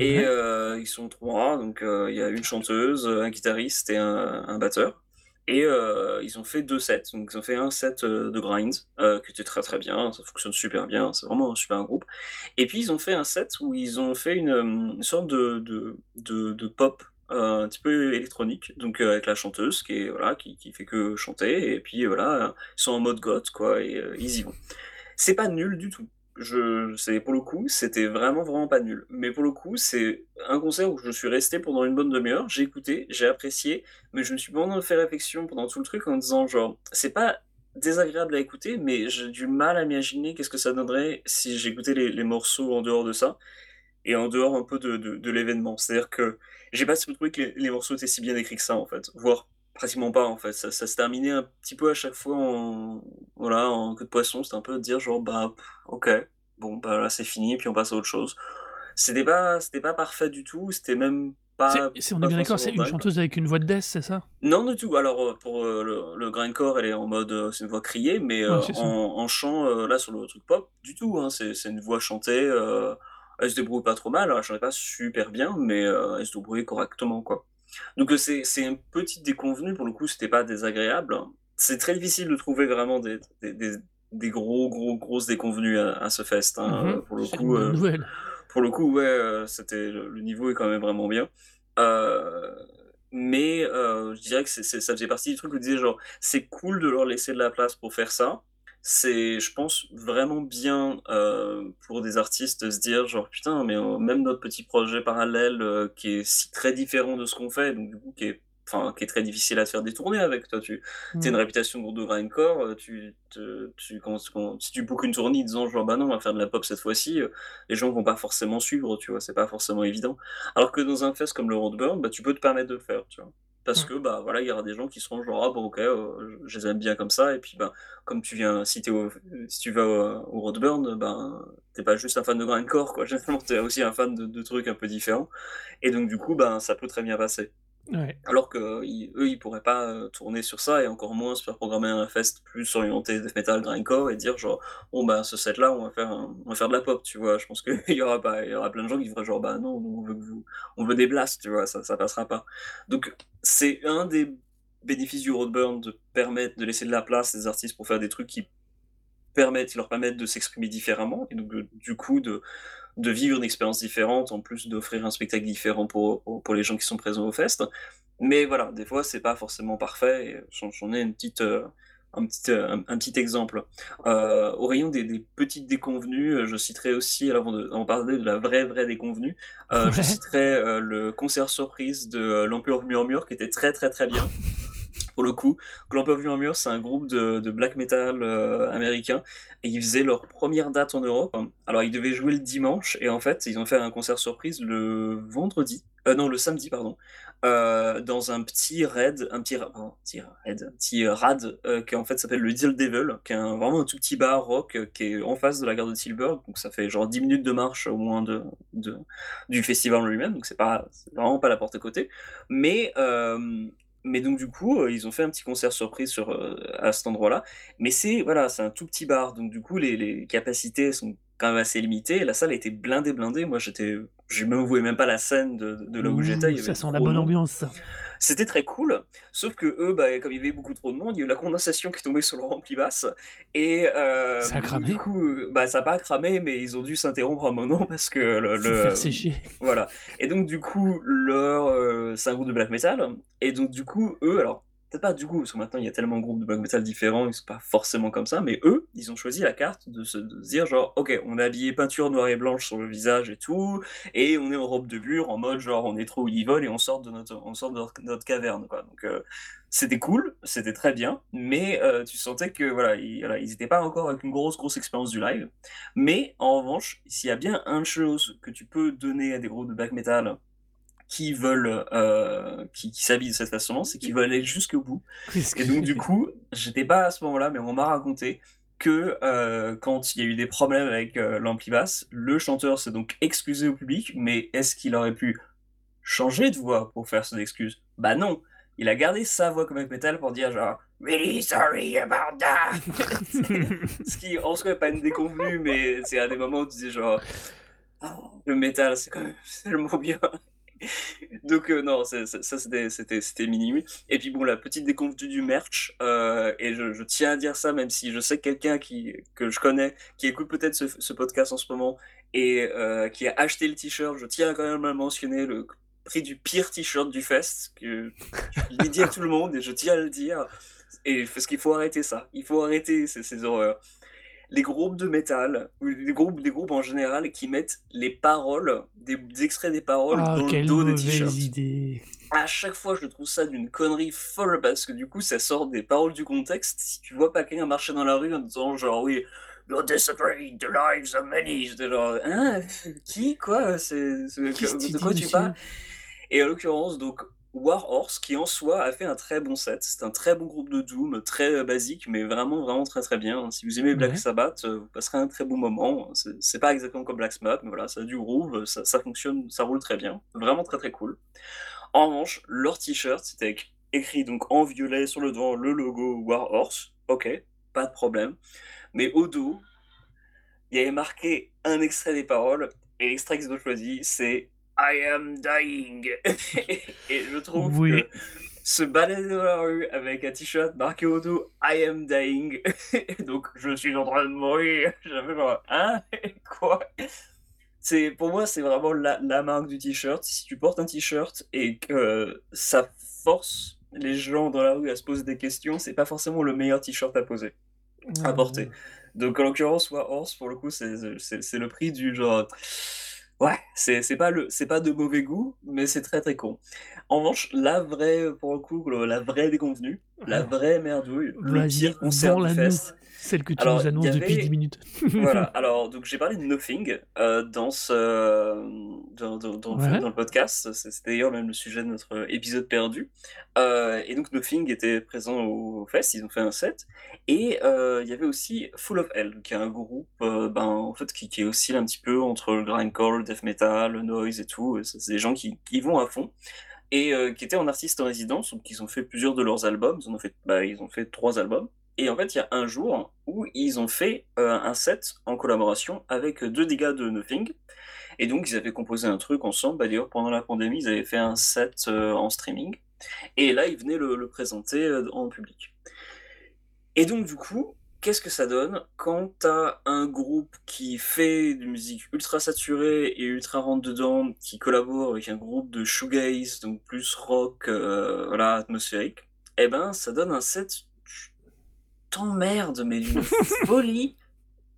et Ouais. heu, ils sont 3, donc heu, il y a une chanteuse, un guitariste et un un batteur et heu, ils ont fait 2 sets. Donc ils ont fait un set, heu, de grind, heu, qui était très, très bien, ça fonctionne super bien, c'est vraiment un super groupe et puis ils ont fait un set où ils ont fait une, sorte de de de pop, un petit peu électronique, donc avec la chanteuse qui est voilà, qui qui fait que chanter et puis voilà, ils sont en mode goth quoi et ils y vont. C'est pas nul du tout. Je c'est pour le coup, c'était vraiment, vraiment pas nul. Mais pour le coup, c'est un concert où je suis resté pendant une bonne 1/2 heure, j'ai écouté, j'ai apprécié, mais je me suis vraiment fait réflexion pendant tout le truc en disant genre: «C'est pas désagréable à écouter, mais j'ai du mal à m'imaginer qu'est-ce que ça donnerait si j'écoutais les morceaux en dehors de ça et en dehors un peu de de de l'événement». C'est-à-dire que j'ai pas trouvé que les les morceaux étaient si bien écrits que ça, en fait, voire pratiquement pas, en fait. Ça ça se terminait un petit peu à chaque fois en voilà, en queue de poisson. C'était un peu de dire genre: «Bah, OK, bon, bah, là, c'est fini, puis on passe à autre chose». C'était pas c'était pas parfait du tout, c'était même pas c'est on est bien d'accord, c'est une chanteuse avec une voix de death, c'est ça? Non du tout. Alors, heu, pour, heu, le le grindcore, elle est en mode, heu, c'est une voix criée, mais Ouais, ça. en en chant, là, sur le truc pop, du tout, hein. C'est c'est une voix chantée, elle se débrouille pas trop mal. Elle chantait pas super bien, mais elle se débrouillait correctement, quoi. Donc heu, c'est c'est une petite déconvenue, pour le coup, c'était pas désagréable. C'est très difficile de trouver vraiment des des des des gros, gros, grosses déconvenues à à ce Fest, hein, mh. heu, pour le coup, nouvelle. pour le coup, ouais, heu, c'était le niveau est quand même vraiment bien. Mais je dirais que ça faisait partie du truc où je disais genre: «C'est cool de leur laisser de la place pour faire ça». C'est, je pense, vraiment bien, heu, pour des artistes de se dire genre: «Putain, mais heu, même notre petit projet parallèle, heu, qui est si très différent de ce qu'on fait, donc du coup qui est enfin, qui est très difficile à se faire des tournées avec». Toi, tu as une Mmh. réputation de de grindcore, tu te tu si tu bookes une tournée en disant genre: «Bah non, on va faire de la pop cette fois-ci», les gens vont pas forcément suivre, tu vois? C'est pas forcément évident. Alors que dans un Fest comme le Roadburn, bah, tu peux te permettre de le faire, tu vois? Parce Ouais. que, bah, voilà, il y aura des gens qui seront genre: «Ah bon, OK, heu, je les aime bien comme ça» et puis, ben, comme tu viens si es au si tu vas au au Roadburn, ben, tu es pas juste un fan de grindcore, quoi. Généralement, tu es aussi un fan de de trucs un peu différents et donc du coup, ben, ça peut très bien passer. Alors qu'ils eux, ils pourraient pas, heu, tourner sur ça et encore moins se faire programmer un Fest plus orienté death metal, grindcore et dire genre: «Bon, bah, ce set là, on va faire un on va faire de la pop», tu vois? Je pense qu'il y aura pas il y aura plein de gens qui feraient genre: «Bah non, on veut des blasts», tu vois? Ça ça passera pas. Donc c'est un des bénéfices du Roadburn de permettre de laisser de la place des artistes pour faire des trucs qui permettent qui leur permettent de s'exprimer différemment et donc heu, du coup de de vivre une expérience différente, en plus d'offrir un spectacle différent pour pour les gens qui sont présents au Fest. Mais voilà, des fois, c'est pas forcément parfait j'en ai une petite, heu, un petit, heu, un un petit exemple. Heu, au rayon des des petites déconvenues, je citerai aussi avant de parler de la vraie, vraie déconvenue, je citerai, le concert surprise de l'Empereur Murmure qui était très, très, très bien. Pour le coup, que l'Empereur Murmure, c'est un groupe de de black metal, heu, américain et ils faisaient leur 1re date en Europe. Alors ils devaient jouer le dimanche et en fait, ils ont fait un concert surprise le vendredi, heu, non, le samedi, pardon, heu, dans un petit raid, un petit un petit raid, un petit rad, qui en fait s'appelle le Deal Devil, qui est un vraiment un tout petit bar rock, qui est en face de la gare de Tilburg. Donc ça fait genre 10 minutes de marche au moins de du festival lui-même, donc c'est pas vraiment pas la porte à côté. Mais mais donc du coup, heu, ils ont fait un petit concert surprise sur, heu, à cet endroit-là. Mais c'est voilà, c'est un tout petit bar, donc du coup les les capacités sont quand même assez limitées. La salle était blindée, blindée. Moi, j'étais j'ai même voyais même pas la scène de de là où j'étais, ça sent la bonne ambiance. C'était très cool, sauf qu'eux, bah, comme il y avait beaucoup trop de monde, il y a eu la condensation qui est tombée sur leur ampli basse et Ça a hem, du cramé? coup, heu, bah, ça a pas cramé, mais ils ont dû s'interrompre un moment parce que le faire le sécher. voilà et donc du coup, leur, heu c'est un groupe de black metal et donc du coup, eux alors peut-être pas du coup, parce que maintenant il y a tellement de groupes de black metal différents, ils sont pas forcément comme ça, mais eux, ils ont choisi la carte de se dire genre: «OK, on est habillé peinture noire et blanche sur le visage et tout et on est en robe de bure en mode genre on est trop evil et on sort de notre on sort de notre caverne», donc heu, c'était cool, c'était très bien, mais heu, tu sentais que voilà, ils voilà, ils étaient pas encore avec une grosse, grosse expérience du live. Mais en revanche, s'il y a bien une chose que tu peux donner à des groupes de black metal qui veulent, heu, qui qui s'habillent de cette façon-là, c'est qu'ils veulent aller jusqu'au bout et donc du coup, j'étais pas à ce moment-là, mais on m'a raconté que, heu, quand il y a eu des problèmes avec, heu, l'ampli basse, le chanteur s'est donc excusé au public, mais est-ce qu'il aurait pu changer de voix pour faire son excuse? Bah non! Il a gardé sa voix comme metal pour dire genre: «Really sorry about that!» ce qui en soi est pas une déconvenue, mais c'est à des moments où tu dis genre: «Oh, le métal, c'est quand même tellement bien!» donc heu, non, ça c'était minime. Et puis bon, la petite déconvenue du merch, heu et je tiens à dire ça, même si je sais que quelqu'un que je connais, qui écoute peut-être ce podcast en ce moment et heu, qui a acheté le t-shirt, je tiens quand même à mentionner le prix du pire t-shirt du fest, que je l'ai dit à tout le monde et je tiens à le dire. Et parce qu'il faut arrêter ça, il faut arrêter ces horreurs. Les groupes de métal ou les groupes des groupes en général qui mettent les paroles, des des extraits des paroles Ah, dans le dos des t-shirts. idée! À chaque fois, je trouve ça d'une connerie folle parce que du coup, ça sort des paroles du contexte. Si tu vois pas quelqu'un marcher dans la rue en disant genre: «Oui, you'll desecrate the lives of many», genre: «Hein? Qui? Quoi? C'est Qu'est-ce de quoi tu parles?» et en l'occurrence donc Warhorse qui en soi a fait un très bon set. C'est un très bon groupe de doom, très, heu, basique, mais vraiment, vraiment très, très bien. Si vous aimez Black Ouais. Sabbath, heu, vous passerez un très bon moment. C'est pas exactement comme Black Sabbath, mais voilà, ça a du groove, ça ça fonctionne, ça roule très bien. Vraiment très, très cool. En revanche, leur t-shirt, c'était éc écrit donc en violet sur le devant le logo Warhorse. OK, pas de problème, mais au dos il y avait marqué un extrait des paroles et l'extrait qu'ils ont choisi, c'est «I am dying» et je trouve Oui. que se balader dans la rue avec un t-shirt marqué au dos «I am dying» donc «Je suis en train de mourir», j'avais genre: «Hein? Quoi?» c'est pour moi, c'est vraiment la la marque du t-shirt. Si tu portes un t-shirt et que ça force les gens dans la rue à se poser des questions, c'est pas forcément le meilleur t-shirt à poser à porter. Donc en l'occurrence, Warhorse pour le coup, c'est c'est c'est c'est le prix du genre ouais, c'est c'est pas le c'est pas de mauvais goût, mais c'est très, très con. En revanche, la vraie, pour le coup, le la vraie déconvenue, la vraie merdouille, le vas-y, pire concert du vends-la-nous, fest. celle que tu Alors, nous il y annonces depuis 10 avait minutes. voilà, alors donc j'ai parlé de Nothing, heu, dans ce, dans dans dans le f Ouais. dans le podcast. C'est c'est d'ailleurs même le sujet de notre épisode perdu, heu et donc Nothing était présent au fest, ils ont fait un set et heu, il y avait aussi Full of Hell, qui est un groupe, heu, ben, en fait, qui qui oscille un petit peu entre le grindcore, le death metal, le noise et tout, et c'est des gens qui vont à fond et heu, qui étaient en artiste en résidence, donc ils ont fait plusieurs de leurs albums. Ils en ont fait, bah, ils ont fait 3 albums et en fait, il y a un jour où ils ont fait, heu, un set en collaboration avec 2 des gars de Nothing et donc ils avaient composé un truc ensemble. Bah, d'ailleurs, pendant la pandémie, ils avaient fait un set, en streaming et là, ils venaient le présenter, en public et donc du coup, qu'est-ce que ça donne quand tu as un groupe qui fait de musique ultra saturée et ultra rentre dedans, qui collabore avec un groupe de shoegaze, donc plus rock, heu, voilà, atmosphérique et ben, ça donne un set, tu t'emmerdes, mais d'une folie!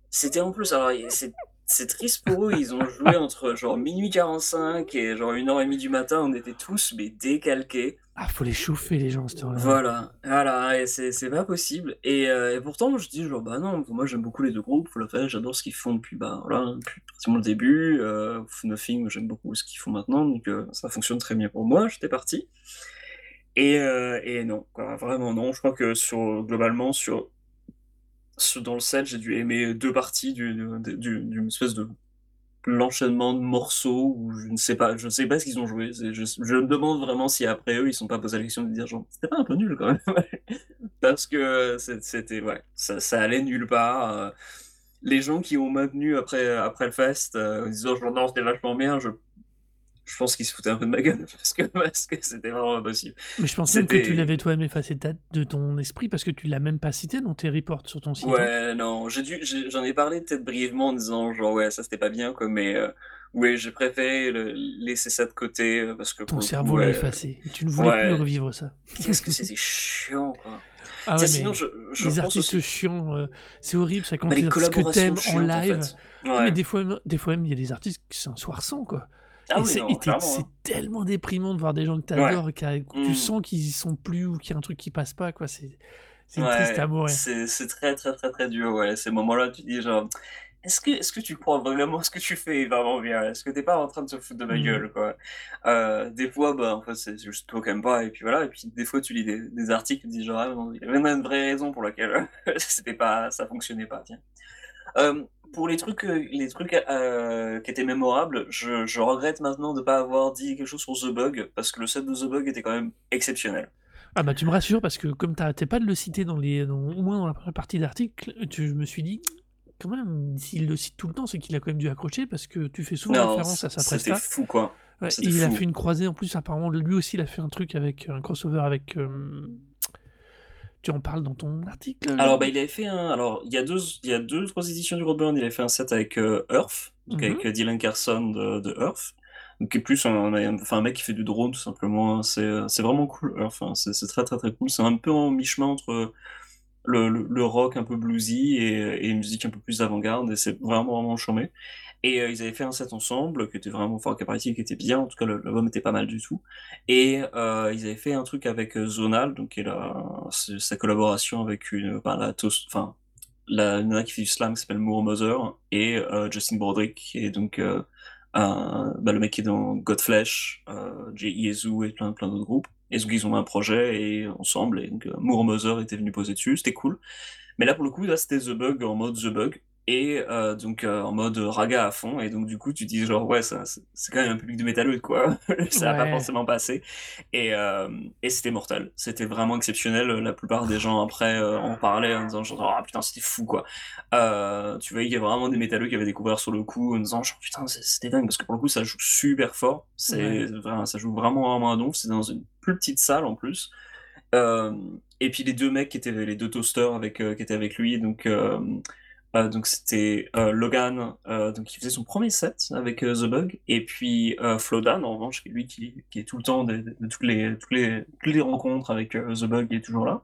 C'était en plus alors c'est triste pour eux, ils ont joué entre genre 00:45 et genre 01:30 du matin, on était tous mais décalqués. Ah, faut les chauffer les gens cette heure-là. Voilà, voilà c'est pas possible et heu et pourtant je dis genre: «Bah non, moi j'aime beaucoup les 2 groupes, j'adore ce qu'ils font depuis, bah, voilà, depuis pratiquement le début, heu, Nothing, j'aime beaucoup ce qu'ils font maintenant donc heu, ça fonctionne très bien pour moi», j'étais parti et heu et non, vraiment non. Je crois que sur globalement sur ce dans le set, j'ai dû aimer 2 parties d'une espèce de l'enchaînement de morceaux je ne sais pas je ne sais pas ce qu'ils ont joué. Je je me demande vraiment si après eux, ils se sont pas posé la question de dire genre: «C'était pas un peu nul quand même?» parce que c'é c'était ouais, ça ça allait nulle part, heu, les gens qui ont maintenu après après le fest, heu, en disant genre: «Non, c'était vachement bien», je je pense qu'il se foutait un peu de ma gueule parce que c'était vraiment impossible. Mais je même que tu l'avais toi-même effacé de ton esprit parce que tu l'as même pas cité dans tes reports sur ton site, hein? Ouais, non, j'ai dû j'en ai parlé peut-être brièvement en disant genre: «Ouais, ça c'était pas bien quoi», mais heu, ouais, j'ai préféré le laisser ça de côté, heu, parce que Ton cerveau l'a ouais, effacé et tu ne voulais plus revivre ça. qu'est-ce que c'était chiant, quoi. Ah ouais, sinon mais je je les artistes aussi chiants, heu, c'est horrible ça bah, quand les les artistes que tu collaborations aimes en live fait. ouais, mais des fois même des fois même il y a des artistes que c'est un soir sans, quoi Ah oui, c'est hein. tellement déprimant de voir des gens que tu Ouais. que tu Mmh. sens qu'ils y sont plus ou qu'il y a un truc qui passe pas, quoi, c'est c'est triste à Ouais, mourir. c'est très, très, très, très dur, ouais, ces moments-là, tu dis genre: «Est-ce que est-ce que tu crois vraiment ce que tu fais est vraiment bien? Est-ce que tu es pas en train de te foutre de ma Mmh. gueule, quoi?» heu, des fois, bah, en fait, c'est juste toi pas et puis voilà et puis des fois, tu lis des des articles, tu dis genre: «Ah il y avait même une vraie raison pour laquelle, c'était pas ça fonctionnait pas, tiens». Hem, pour les trucs, heu, les trucs, heu, qui étaient mémorables, je je regrette maintenant de pas avoir dit quelque chose sur The Bug parce que le set de The Bug était quand même exceptionnel. Ah bah, tu me rassures parce que comme tu arrêtais pas de le citer dans les dans au moins dans la première partie d'article, je me suis dit: «Quand même, s'il le cite tout le temps, c'est qu'il a quand même dû accrocher parce que tu fais souvent Non, référence à sa c'était presta». fou, quoi. Ouais et C'était il a fait une croisée en plus apparemment lui aussi il a fait un truc avec un crossover avec, hem tu en parles dans ton article, Alors, bah, il avait fait un alors il y a 2 il y a 2-3 éditions du Roadburn, il avait fait un set avec, heu, Earth, donc Mmh mh. avec, heu, Dylan Carlson de de Earth, donc qui est plus un un mec qui fait du drone tout simplement. C'est, c'est vraiment cool Earth, hein, c'est très, très, très cool. C'est un peu en mi-chemin entre, le le le rock un peu bluesy et et une musique un peu plus avant-garde et c'est vraiment, vraiment charmé et heu, ils avaient fait un set ensemble qui était vraiment enfin qui apparaissait qui était bien, en tout cas l'album était pas mal du tout. Et heu, ils avaient fait un truc avec, heu, Zonal, donc sa collaboration avec une, bah, la toast enfin, la nana qui fait du slam qui s'appelle Moor Mother et Justin Broadrick qui est donc, bah, le mec qui est dans Godflesh, Jey Yezu et plein plein d'autres groupes. Et donc ils ont un projet et ensemble. Et donc, heu, Moor Mother était venu poser dessus, c'était cool. Mais là, pour le coup, c'était The Bug en mode The Bug et heu, donc heu, en mode raga à fond et donc du coup, tu dis genre: «Ouais, c'est quand même un public de métalleux, quoi». Ça va pas Ouais. forcément passer et hem et c'était mortel. C'était vraiment exceptionnel, la plupart des gens après, en parlaient en disant genre: «Ah putain, c'était fou, quoi». Tu voyais qu'il y avait vraiment des métalleux qui avaient découvert sur le coup en disant genre: «Putain, c'était dingue» parce que pour le coup, ça joue super fort. C'est Ouais. ça joue vraiment, vraiment à donf. C'est dans une plus petite salle en plus. Et puis les 2 mecs qui étaient les 2 toasters avec, qui étaient avec lui donc heu, donc c'était, heu, Logan, heu, donc qui faisait son 1er set avec, The Bug. Et puis, heu, Flowdan en revanche qui est lui qui est tout le temps de toutes les toutes les rencontres avec, The Bug, il est toujours là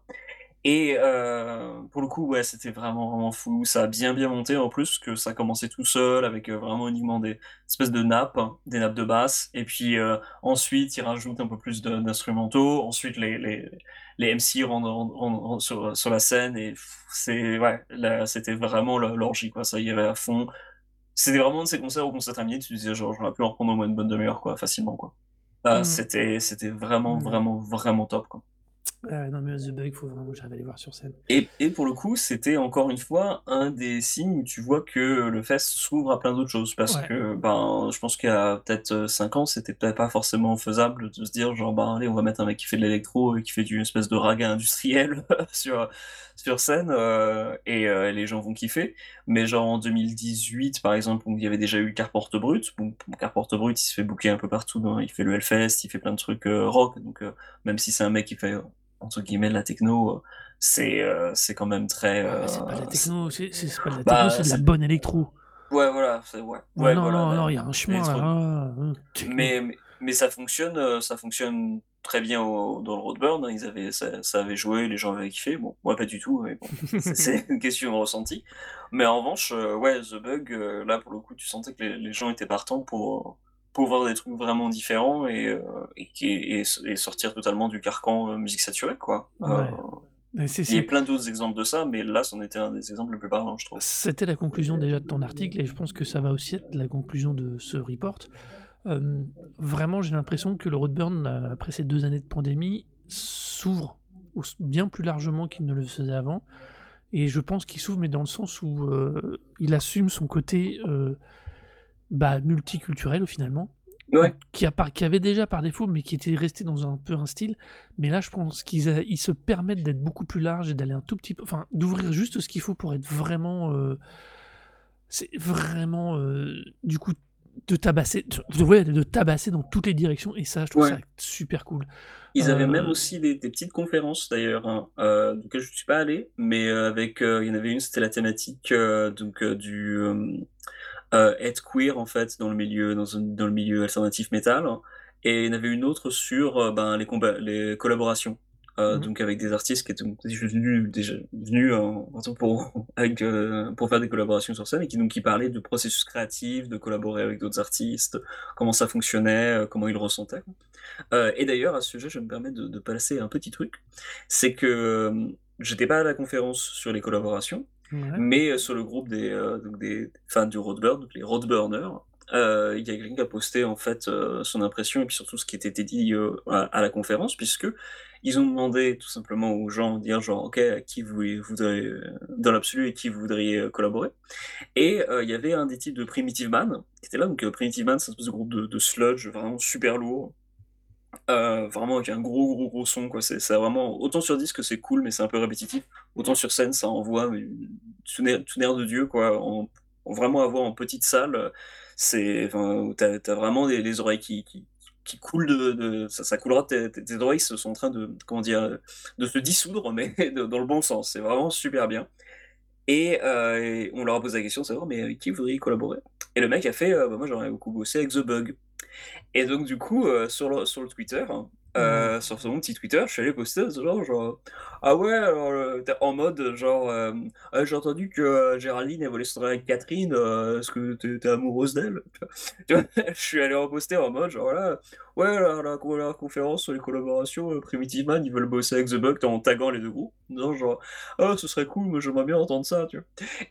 et heu, pour le coup, ouais, c'était vraiment, vraiment fou. Ça a bien, bien monté en plus, que ça a commencé tout seul avec, heu, vraiment uniquement des espèces de nappes, des nappes de basse et puis, heu, ensuite ils rajoutent un peu plus d'instrumentaux. Ensuite les les les MC rentrent en en en sur, sur la scène et c'est ouais, là, c'était vraiment l'orgie, quoi. Ça y allait à fond. C'était vraiment de ces concerts où on s'est terminé, tu disais genre: «J'aurais pu en reprendre au moins une bonne 1/2 heure, quoi, facilement, quoi». Mmh. c'était c'était vraiment, Mmh. vraiment, vraiment top, quoi. Ah non mais The Bug, faut vraiment que à les voir sur scène. Et et pour le coup, c'était encore une fois un des signes où tu vois que le fest s'ouvre à plein d'autres choses. Parce Ouais. que, ben, je pense qu'il y a peut-être, heu, 5 ans, c'était peut-être pas forcément faisable de se dire genre: «Ben, allez, on va mettre un mec qui fait de l'électro et qui fait du espèce de raga industriel sur sur scène, heu et les gens vont kiffer». Mais genre en 2018, par exemple, où il y avait déjà eu Car Porte Brut, bon, Car Porte Brut, il se fait booker un peu partout dans il fait le Hellfest, il fait plein de trucs, rock, donc même si c'est un mec qui fait, entre guillemets «de la techno», heu, c'est, heu, c'est quand même très, Ouais, mais c'est pas de la c techno, c'est pas de la techno, bah, c'est de la bonne électro. ouais, voilà, ouais, Ouais, ouais, non, voilà, non, non, il y a un chemin là, ah, techno. mais mais mais ça fonctionne, ça fonctionne très bien au dans le Roadburn, hein. Ils avaient ça ça avait joué, les gens avaient kiffé. Bon, moi pas du tout, mais bon, c'est une question de ressenti. Mais en revanche, ouais, The Bug, là, pour le coup, tu sentais que les les gens étaient partants pour pour voir des trucs vraiment différents et heu, et qui et et sortir totalement du carcan, heu, musique saturée, quoi. Ouais, c'est il y a plein d'autres exemples de ça, mais là, c'en était un des exemples les plus parlants, je trouve. C'était la conclusion déjà de ton article et je pense que ça va aussi être la conclusion de ce report. Vraiment, j'ai l'impression que le Roadburn, après ces 2 années de pandémie, s'ouvre bien plus largement qu'il ne le faisait avant et je pense qu'il s'ouvre, mais dans le sens où, il assume son côté, bah, multiculturel finalement, ou Ouais. qui a par qui avait déjà par défaut, mais qui était resté dans un peu un style. Mais là, je pense qu'ils ils se permettent d'être beaucoup plus larges et d'aller un tout petit peu enfin, d'ouvrir juste ce qu'il faut pour être vraiment, heu c'est vraiment, heu, du coup de tabasser, de, ouais, de tabasser dans toutes les directions, et ça, je trouve Ouais. ça super cool. Ils avaient même Euh, aussi des, des petites conférences d'ailleurs, hein, euh, je ne suis pas allé, mais euh, avec, euh, il y en avait une, c'était la thématique euh, donc euh, du euh, euh, être queer en fait dans le milieu, dans, un- dans le milieu alternatif métal, et il y en avait une autre sur euh, ben, les, les collaborations, euh, Mhm. donc avec des artistes qui étaient déjà venus, déjà venus en, en- pour, avec, euh, pour faire des collaborations sur scène et qui, donc, qui parlaient de processus créatif, de collaborer avec d'autres artistes, comment ça fonctionnait, euh, comment ils le ressentaient. Euh, et d'ailleurs, à ce sujet, je me permets de, de passer un petit truc. C'est que euh, j'étais pas à la conférence sur les collaborations, mais euh, sur le groupe des, euh, des fans du Roadburn, donc les Roadburners, euh, y a posté en fait euh, son impression et puis surtout ce qui était dit euh, à, la conférence, puisque ils ont demandé tout simplement aux gens de dire genre ok à qui vous voudriez dans l'absolu et qui vous voudriez collaborer. Et il y avait un des types de Primitive Man qui était là, donc Primitive Man c'est un groupe de sludge vraiment super lourd. Euh, vraiment avec un gros gros gros son quoi. C'est vraiment autant sur disque c'est cool mais c'est un peu répétitif. Autant sur scène ça envoie tout nerf de dieu quoi. En, en vraiment avoir en petite salle c'est enfin t'as as vraiment les oreilles qui, qui, qui coulent de, ça, ça coulera tes, tes, tes oreilles sont en train de comment dire de se dissoudre mais dans le bon sens. C'est vraiment super bien. Et, euh, on leur a posé la question savoir mais avec qui vous voudriez collaborer? Et le mec a fait euh, bah, moi j'aurais beaucoup bossé avec The Bug et donc, du coup, euh, sur, le, sur le Twitter, euh, Ouais. sur son petit Twitter, je suis allé poster genre, genre Ah ouais, alors, euh, en mode genre euh, Ah, J'ai entendu que Géraldine elle voulait se avec Catherine, est-ce que t'es amoureuse d'elle? Je suis allé reposter en mode genre là, ouais, la, la, la conférence sur les collaborations, Primitive Man, ils veulent bosser avec The Bug en taguant les deux groupes. Genre, ah, ce serait cool, mais j'aimerais bien entendre ça, tu vois.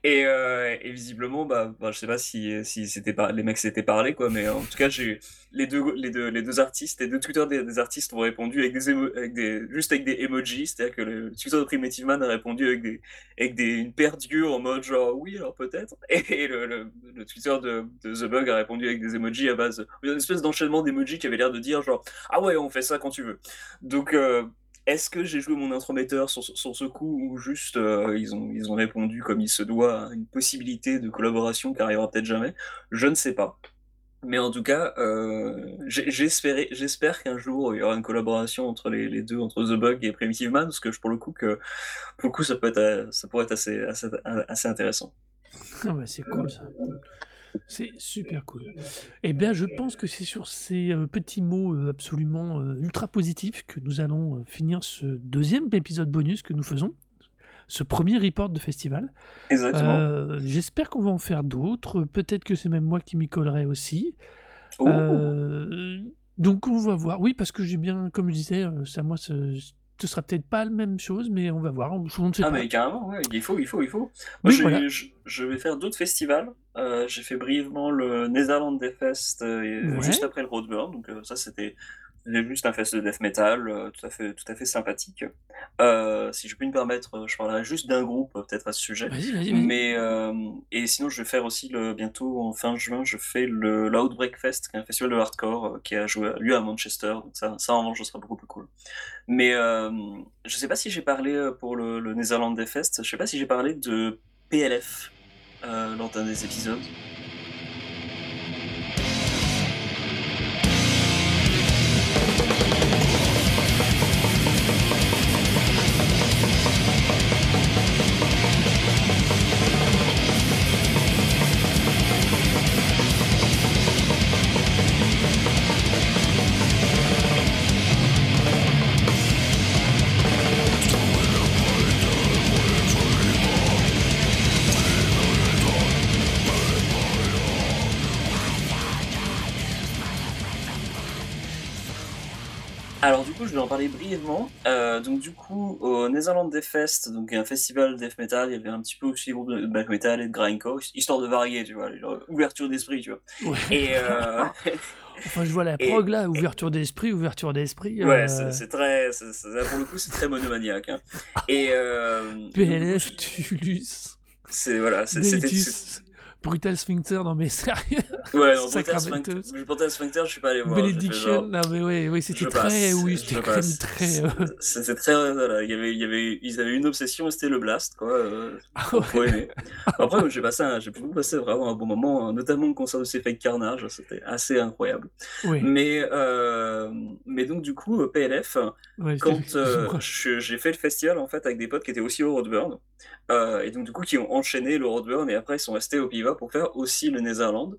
Et, et visiblement, bah, bah, je sais pas si, si c'était les mecs s'étaient parlé, quoi, mais en tout cas, j'ai les deux, les deux, les deux artistes, les deux tweeters des, des artistes ont répondu avec des, avec juste avec des emojis, c'est-à-dire que le, Twitter de Primitive Man a répondu avec des, avec des, une paire en mode genre oui, alors peut-être, et le, Twitter de, de, The Bug a répondu avec des emojis à base, une espèce d'enchaînement d'emojis qui avait l'air de dire genre ah ouais, on fait ça quand tu veux. Donc, euh, est-ce que j'ai joué mon intrometteur sur, sur, ce coup ou juste euh, ils, ont, ils ont répondu comme il se doit à une possibilité de collaboration qui arrivera peut-être jamais? Je ne sais pas. Mais en tout cas, euh, j'espère qu'un jour il y aura une collaboration entre les, deux, entre The Bug et Primitive Man, parce que pour le coup, que, pour le coup ça, pourrait être assez, intéressant. Ah c'est cool ça. C'est super cool. Eh bien, je pense que c'est sur ces euh, petits mots euh, absolument ultra positifs que nous allons finir ce deuxième épisode bonus que nous faisons, ce premier report de festival. Exactement. Euh, J'espère qu'on va en faire d'autres. Peut-être que c'est même moi qui m'y collerai aussi. Oh. donc, on va voir. Oui, parce que j'ai bien, comme je disais, ça moi, ce, ce sera peut-être pas la même chose, mais on va voir. On, on ah, pas. mais carrément, ouais. il faut, il faut, il faut. Moi, oui, voilà. je, je, vais faire d'autres festivals. Euh, j'ai fait brièvement le Netherlands Death Fest euh, Ouais. juste après le Roadburn, donc euh, ça c'était juste un fest de death metal euh, tout à fait, tout à fait sympathique. Euh, si je peux me permettre, je parlerai juste d'un groupe peut-être à ce sujet. Vas-y, vas-y, vas-y. Mais euh, et sinon, je vais faire aussi le bientôt en fin juin, je fais le l'Outbreak Fest, qui est un festival de hardcore euh, qui a joué lieu à Manchester. Donc ça, ça en revanche, ce sera beaucoup plus cool. Mais euh, je sais pas si j'ai parlé euh, pour le, le Netherlands Death Fest. Je sais pas si j'ai parlé de PLF euh, lors d'un des épisodes. Alors du coup, je vais en parler brièvement. Euh, donc du coup, au Netherlands Death Fest, donc un festival death metal, il y avait un petit peu aussi des groupes de black metal et de grindcore, histoire de varier, tu vois, genre, ouverture d'esprit, tu vois. Ouais. Et euh... enfin, je vois la et- prog là, ouverture d'esprit, ouverture d'esprit. ouais, euh, c'est c'est très, pour le coup, c'est très monomaniaque. Hein. Et PLF, Tulus, c'est voilà, c'est- c'était Brutal Sphincter, non mais sérieux Ouais, non, Sacramentos. Sphincter, Sphincter, je suis pas allé voir. Benediction, non mais ouais, oui, c'était très, oui, c'était très. Euh, c'était très, voilà, il y avait, il y avait, ils avaient une obsession, c'était le blast, quoi. Euh, ah ouais. Après, j'ai passé, j'ai pu passer vraiment un bon moment, notamment le concert de ces Fake Carnage, c'était assez incroyable. Oui. Mais, euh, mais donc du coup, PLF, quand j'ai fait le festival en fait avec des potes qui étaient aussi au Roadburn, et donc du coup qui ont enchaîné le Roadburn et après ils sont restés au Piva pour faire aussi le Netherland.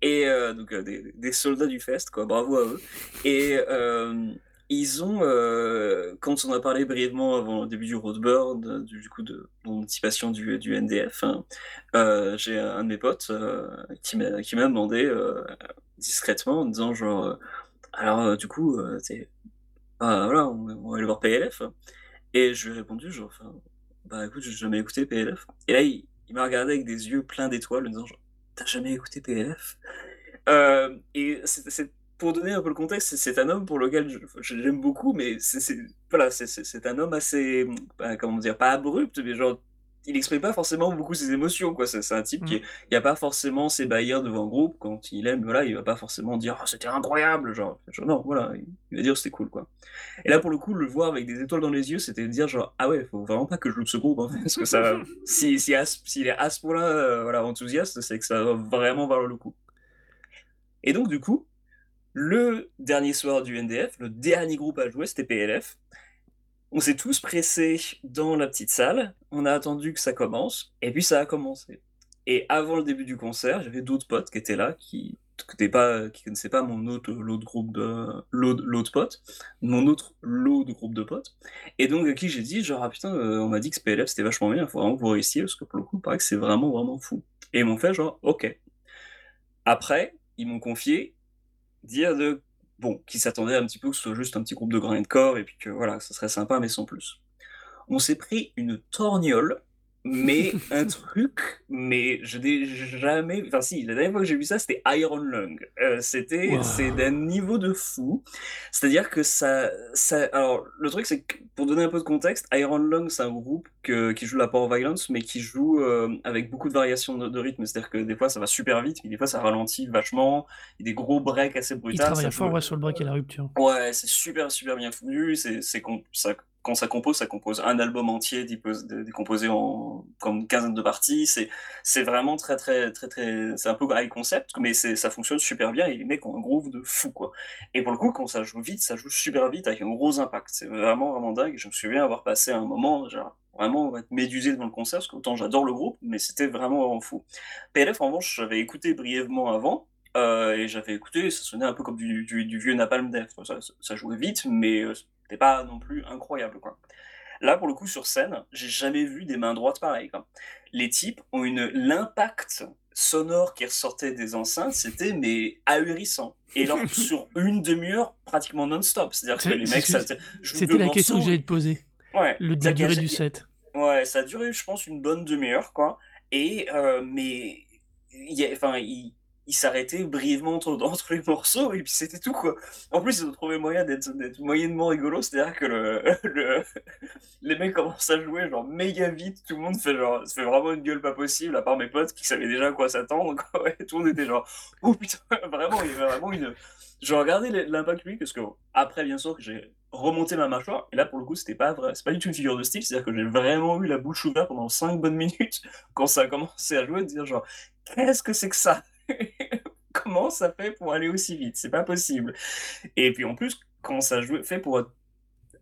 Et euh, donc euh, des, soldats du fest, quoi, bravo à eux. Et euh, ils ont, quand on a parlé brièvement avant le début du Roadburn, du, coup de l'anticipation du, du NDF, hein, j'ai un de mes potes qui m'a demandé discrètement en disant genre, alors du coup, ah, voilà, on, va aller voir PLF. Et je lui ai répondu genre, bah écoute, j'ai jamais écouté PLF. Et là, il, il m'a regardé avec des yeux pleins d'étoiles en disant T'as jamais écouté PLF euh, Et pour donner un peu le contexte, c'est un homme pour lequel je, l'aime beaucoup, mais c'est voilà, un homme assez, bah, comment dire, pas abrupt, mais genre il exprime pas forcément beaucoup ses émotions quoi. C'est un type qui mmh. il a pas forcément ses bailleurs devant le groupe. Quand il aime voilà il va pas forcément dire oh, c'était incroyable genre, non voilà il va dire c'était cool quoi. Et là pour le coup le voir avec des étoiles dans les yeux c'était dire genre ah ouais faut vraiment pas que je loupe ce groupe hein, parce que ça si s'il est à ce point là euh, voilà enthousiaste c'est que ça va vraiment valoir le coup. Et donc du coup le dernier soir du NDF le dernier groupe à jouer c'était PLF on s'est tous pressés dans la petite salle, on a attendu que ça commence, et puis ça a commencé. Et avant le début du concert, j'avais d'autres potes qui étaient là, qui ne pas, qui connaissaient pas mon autre l'autre groupe de l'autre mon autre lot de groupe de potes. Et donc à qui j'ai dit genre ah putain, euh, on m'a dit que ce PLF c'était vachement bien, il faut vraiment que vous réussissiez parce que pour le coup, paraît que c'est vraiment vraiment fou. Et ils m'ont fait genre ok. Après, ils m'ont confié dire de bon, qui s'attendait un petit peu que ce soit juste un petit groupe de corps et puis que voilà, ça serait sympa, mais sans plus. On s'est pris une torgnole mais un truc, mais je n'ai jamais. Enfin, si, la dernière fois que j'ai vu ça, c'était Iron Lung. Euh, c'était, c'est d'un niveau de fou. C'est-à-dire que ça, ça. Alors, le truc, c'est que pour donner un peu de contexte, Iron Lung, c'est un groupe qui joue la Power Violence, mais qui joue euh, avec beaucoup de variations de, rythme. C'est-à-dire que des fois, ça va super vite, mais des fois, ça ralentit vachement. Il y a des gros breaks assez brutaux. Il travaille fort sur le break et la rupture. Ouais, c'est super, super bien foutu. C'est, c'est, ça quand ça compose, ça compose un album entier décomposé en comme une quinzaine de parties. C'est, c'est vraiment très, très, très, très. C'est un peu high concept, mais ça fonctionne super bien et les mecs ont un groove de fou, quoi. Et pour le coup, quand ça joue vite, ça joue super vite avec un gros impact. C'est vraiment, vraiment dingue. Je me souviens avoir passé un moment, genre, vraiment être médusé devant le concert, parce qu'autant j'adore le groupe, mais c'était vraiment, vraiment fou. PLF, en revanche, j'avais écouté brièvement avant. Euh, et j'avais écouté, ça sonnait un peu comme du, vieux Napalm Death. Ça, ça, jouait vite, mais euh, pas non plus incroyable, quoi. Là, pour le coup, sur scène, j'ai jamais vu des mains droites pareilles. Les types ont une l'impact sonore qui ressortait des enceintes, c'était mais ahurissant. Et là, sur une demi-heure, pratiquement non-stop. C'est-à-dire que les mecs, C'était la question que j'allais te poser. Ouais. Le, la durée du set. Ouais, ça a duré, je pense, une bonne demi-heure, quoi. Et, euh, mais, enfin, il s'arrêtait brièvement entre, les morceaux et puis c'était tout quoi. En plus ils ont trouvé moyen d'être moyennement rigolo, c'est-à-dire que le, le, les mecs commencent à jouer genre méga vite, tout le monde fait genre fait vraiment une gueule pas possible à part mes potes qui savaient déjà à quoi s'attendre tout le monde était genre oh putain vraiment il y avait vraiment une je regardais l'impact lui parce que après bien sûr que j'ai remonté ma mâchoire et là pour le coup c'était pas vrai c'est pas du tout une figure de style c'est à dire que j'ai vraiment eu la bouche ouverte pendant 5 bonnes minutes quand ça a commencé à jouer de dire genre qu'est-ce que c'est que ça? comment ça fait pour aller aussi vite? C'est pas possible. Et puis en plus, comment ça fait pour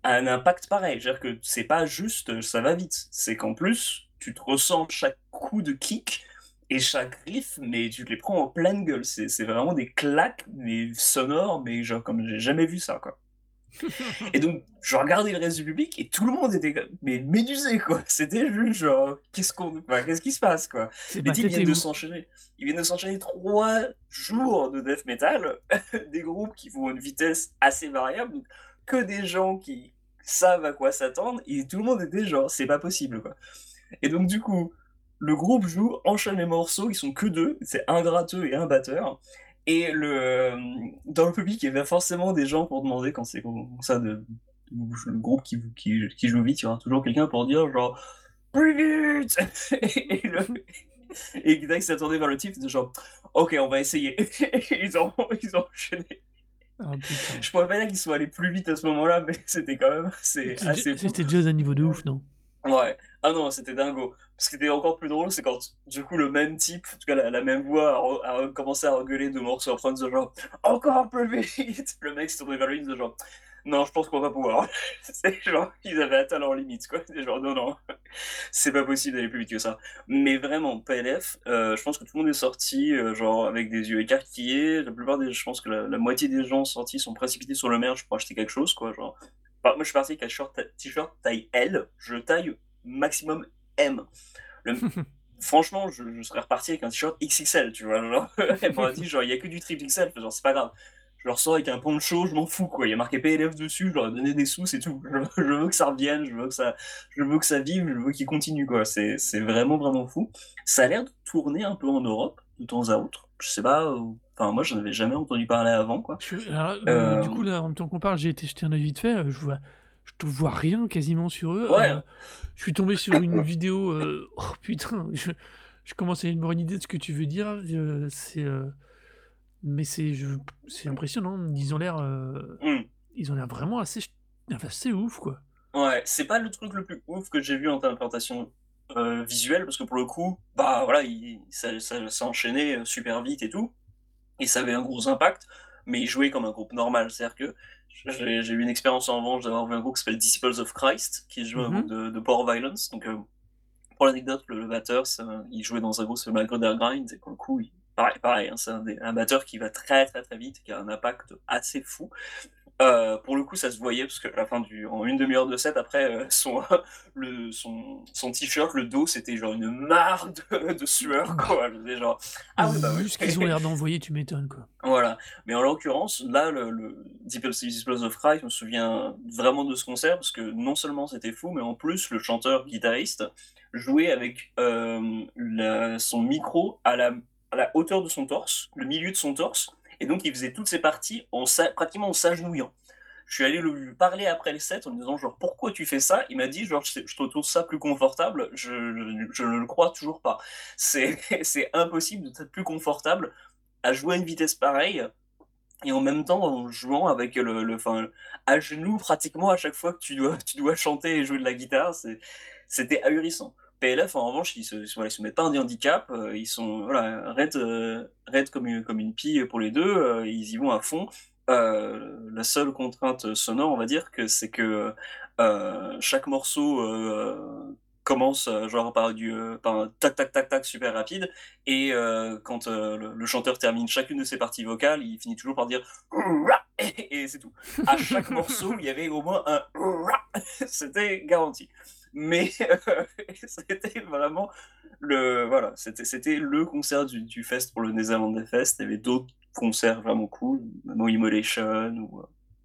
un impact pareil C'est-à-dire que c'est pas juste ça va vite, c'est qu'en plus, tu te ressens chaque coup de kick et chaque riff, mais tu les prends en pleine gueule. C'est vraiment des claques, mais sonores, mais genre comme j'ai jamais vu ça, quoi et donc, je regardais le reste du public et tout le monde était mais médusé, quoi. C'était juste genre, qu'est-ce qu'on, qu'est-ce qui se passe, quoi. Les types viennent de s'enchaîner. Ils viennent de s'enchaîner trois jours de death metal, des groupes qui vont à une vitesse assez variable, donc que des gens qui savent à quoi s'attendre et tout le monde était genre, c'est pas possible, quoi. Et donc, du coup, le groupe joue, enchaîne les morceaux, ils sont que deux, c'est un gratteux et un batteur. Et le, dans le public, il y avait forcément des gens pour demander, quand c'est comme ça, de, le groupe qui, qui, qui, joue vite, il y aura toujours quelqu'un pour dire genre plus vite et, le, et Gdac s'est tourné vers le type de genre: «OK, on va essayer» et ils ont ils ont enchaîné. Putain. Je pourrais pas dire qu'ils sont allés plus vite à ce moment-là, mais c'était quand même assez C'était assez ja fou. c'était jazz à niveau de ouf, non? Ouais. Ah non, c'était dingo. Ce qui était encore plus drôle, c'est quand, du coup, le même type, en tout cas la même voix a recommencé à regueuler de morceaux en de genre: «Encore peu vite!» le mec s'est tourné vers lui de genre: «Non, je pense qu'on va pouvoir». C'est genre, ils avaient atteint leurs limites, quoi. C'est genre: «Non, non, c'est pas possible d'aller plus vite que ça». Mais vraiment, PLF, heu, je pense que tout le monde est sorti, heu, genre avec des yeux écarquillés. La plupart des je pense que la moitié des gens sortis sont précipités sur le merch pour acheter quelque chose, quoi, genre. Bah, moi, je suis parti avec un t-shirt taille L, je taille maximum M. Le franchement, je je serais reparti avec un t-shirt XXL, tu vois? Genre, elle m'aurait dit genre: «Il y a que du triple XL», genre: «C'est pas grave». Je ressors avec un poncho, je m'en fous, quoi. Il y a marqué PLF dessus, je leur ai donné des sous, c'est tout. Je je veux que ça revienne, je veux que ça je veux que ça vive, je veux qu'il continue, quoi. C'est vraiment, vraiment fou. Ça a l'air de tourner un peu en Europe, de temps à autre. Je sais pas, heu, enfin moi, j'en avais jamais entendu parler avant, quoi. Je alors, heu, du coup, là, en même temps qu'on parle, j'ai été jeter un œil vite fait, je vois je te vois rien quasiment sur eux, Ouais. heu, je suis tombé sur une vidéo, heu, oh putain, je je commence à avoir une idée de ce que tu veux dire, heu, c'est, mais c'est c'est impressionnant. Ils ont l'air, heu, Mmh. ils ont l'air vraiment assez assez ouf, quoi. Ouais, c'est pas le truc le plus ouf que j'ai vu en heu, visuelle parce que pour le coup, bah, voilà, il ça ça ça enchaînait, super vite et tout et ça avait un gros impact, mais ils jouaient comme un groupe normal. C'est-à-dire que j'ai eu une expérience en revanche d'avoir vu un groupe qui s'appelle Disciples of Christ, qui joue un Mmh groupe de de Power Violence, donc heu, pour l'anecdote, le le batteur, il jouait dans un groupe qui s'appelle Magruder Grind et pour le coup, il pareil pareil, hein, c'est un un batteur qui va très, très, très vite, qui a un impact assez fou. Heu, pour le coup, ça se voyait parce qu'à la fin du en 1/2 heure de set après, heu, son le son son t-shirt, le dos, c'était genre une mare de de sueur, quoi. Je genre: «Ah oui, bah, oui». ce qu'ils ont l'air d'envoyer, tu m'étonnes, quoi. Voilà, mais en l'occurrence, là, le le Deep Disciples of Christ, je me souviens vraiment de ce concert parce que non seulement c'était fou, mais en plus le chanteur-guitariste jouait avec, la son micro à la à la hauteur de son torse, le milieu de son torse et donc il faisait toutes ses parties en pratiquement en s'agenouillant. Je suis allé lui parler après le set en lui disant genre: «Pourquoi tu fais ça?» il m'a dit genre: «Je je trouve ça plus confortable, je ne le crois toujours pas. C'est impossible d'être plus confortable à jouer à une vitesse pareille et en même temps en jouant avec le le enfin, à genoux pratiquement à chaque fois que tu dois tu dois chanter et jouer de la guitare, c'était ahurissant. PLF en revanche, ils se voilà, ils se mettent pas un handicap, heu, ils sont voilà, raides, heu, raides comme une comme une pie pour les 2, heu, ils y vont à fond. La seule contrainte sonore, on va dire que c'est que, chaque morceau, commence, genre par du, par un tac tac tac tac super rapide et quand, le chanteur termine chacune de ses parties vocales, il finit toujours par dire et et c'est tout. À chaque morceau, il y avait au moins un c'était garanti. Mais heu, c'était vraiment le voilà, c'était c'était le concert du du fest pour le Netherlands Fest. Il y avait d'autres concerts vraiment cool, No Immolation ou,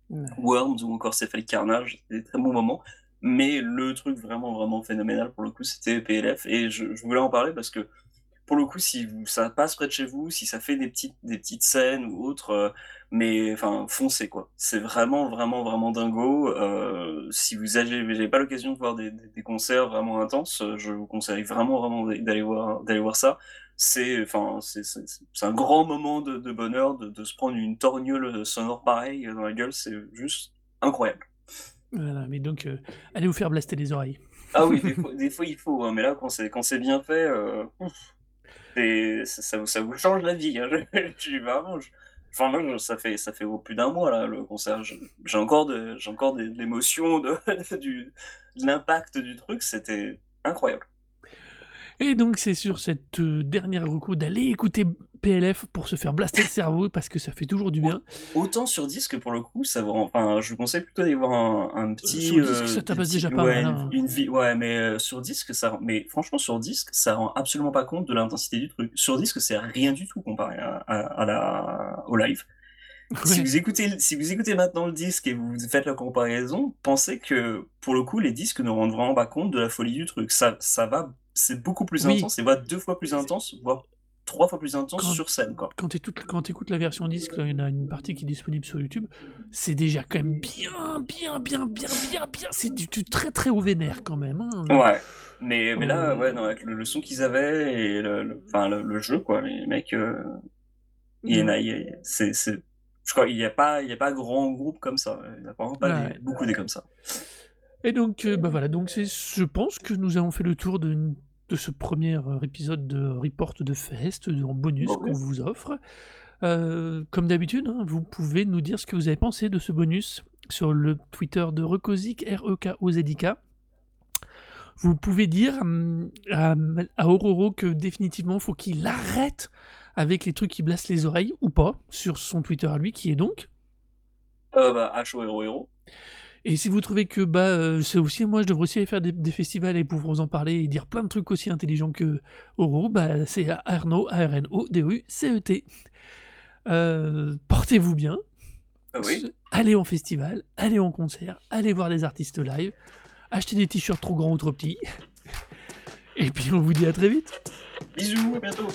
Ouais. Worms ou encore Cephalic Carnage, c'était des très bons moments. Mais le truc vraiment, vraiment phénoménal pour le coup, c'était PLF et je je voulais en parler parce que pour le coup, si vous ça passe près de chez vous, si ça fait des petites des petites scènes ou autres, heu, mais enfin foncez quoi. C'est vraiment, vraiment, vraiment dingo, heu, si vous avez vous avez pas l'occasion de voir des des des concerts vraiment intenses, heu, je vous conseille vraiment, vraiment d'a d'aller voir d'aller voir ça. C'est enfin, c'est un grand moment de de bonheur de de se prendre une torgnole, sonore pareille, dans la gueule, c'est juste incroyable. Voilà, mais donc, allez vous faire blaster les oreilles. Ah oui, des fois des fois il faut, hein, mais là quand c'est quand c'est bien fait, ouf, ça vous change la vie. Je vraiment je enfin moi ça fait ça fait, plus d'un mois là, le concert. J'ai encore de j'ai encore de l'émotion de de l'impact du truc, c'était incroyable. Et donc c'est sur cette, heu, dernière reco d'aller écouter PLF pour se faire blaster le cerveau parce que ça fait toujours du bien. autant sur disque pour le coup, ça va enfin, je vous conseille plutôt d'aller voir un sur petit, le disque, heu, ça tabasse déjà pas ouais, mal, une hein. une ouais, mais sur disque, ça mais franchement sur disque, ça rend absolument pas compte de l'intensité du truc. Sur disque, c'est rien du tout comparé à à à la au live. Si vous écoutez si vous écoutez maintenant le disque et vous faites la comparaison, pensez que, pour le coup, les disques ne rendent vraiment pas compte de la folie du truc. Ça ça va c'est beaucoup plus Oui, intense, et voire 2 fois plus c'est intense, voire 3 fois plus intense Quand sur scène, quoi. quand tu écoutes la version disque, il y en a une partie qui est disponible sur YouTube, c'est déjà quand même bien, bien, bien, bien, bien, bien, c'est du du très, très haut vénère quand même, hein. Ouais, mais mais là, Heu ouais, non, avec le le son qu'ils avaient et le le enfin le jeu quoi, les mecs, heu, il y en Mmh. a il c'est c'est je crois il y a pas il y a pas grand groupe comme ça, il y en a vraiment pas Ouais, des beaucoup des comme ça. et donc heu, bah, voilà, donc c'est je pense que nous avons fait le tour de de ce premier er épisode de Report de Fest, en bonus qu'on vous offre. Heu, comme d'habitude, hein, vous pouvez nous dire ce que vous avez pensé de ce bonus sur le Twitter de Rekozik, R-E-K-O-Z-I-K. Vous pouvez dire, mmh, à Ororo que définitivement faut qu'il arrête avec les trucs qui blastent les oreilles ou pas, sur son Twitter à lui qui est donc? Heu, bah, HORORO. Et si vous trouvez que, bah, c'est aussi moi je devrais aussi aller faire des des festivals et pouvoir vous en parler et dire plein de trucs aussi intelligents qu'Ororo, bah, c'est Arnaud, A-R-N-O-D-O-U-C-E-T. Heu, portez-vous bien, Bah, se oui. allez en festival, allez en concert, allez voir des artistes live, achetez des t-shirts trop grands ou trop petits et puis on vous dit à très vite. Bisous, à bientôt.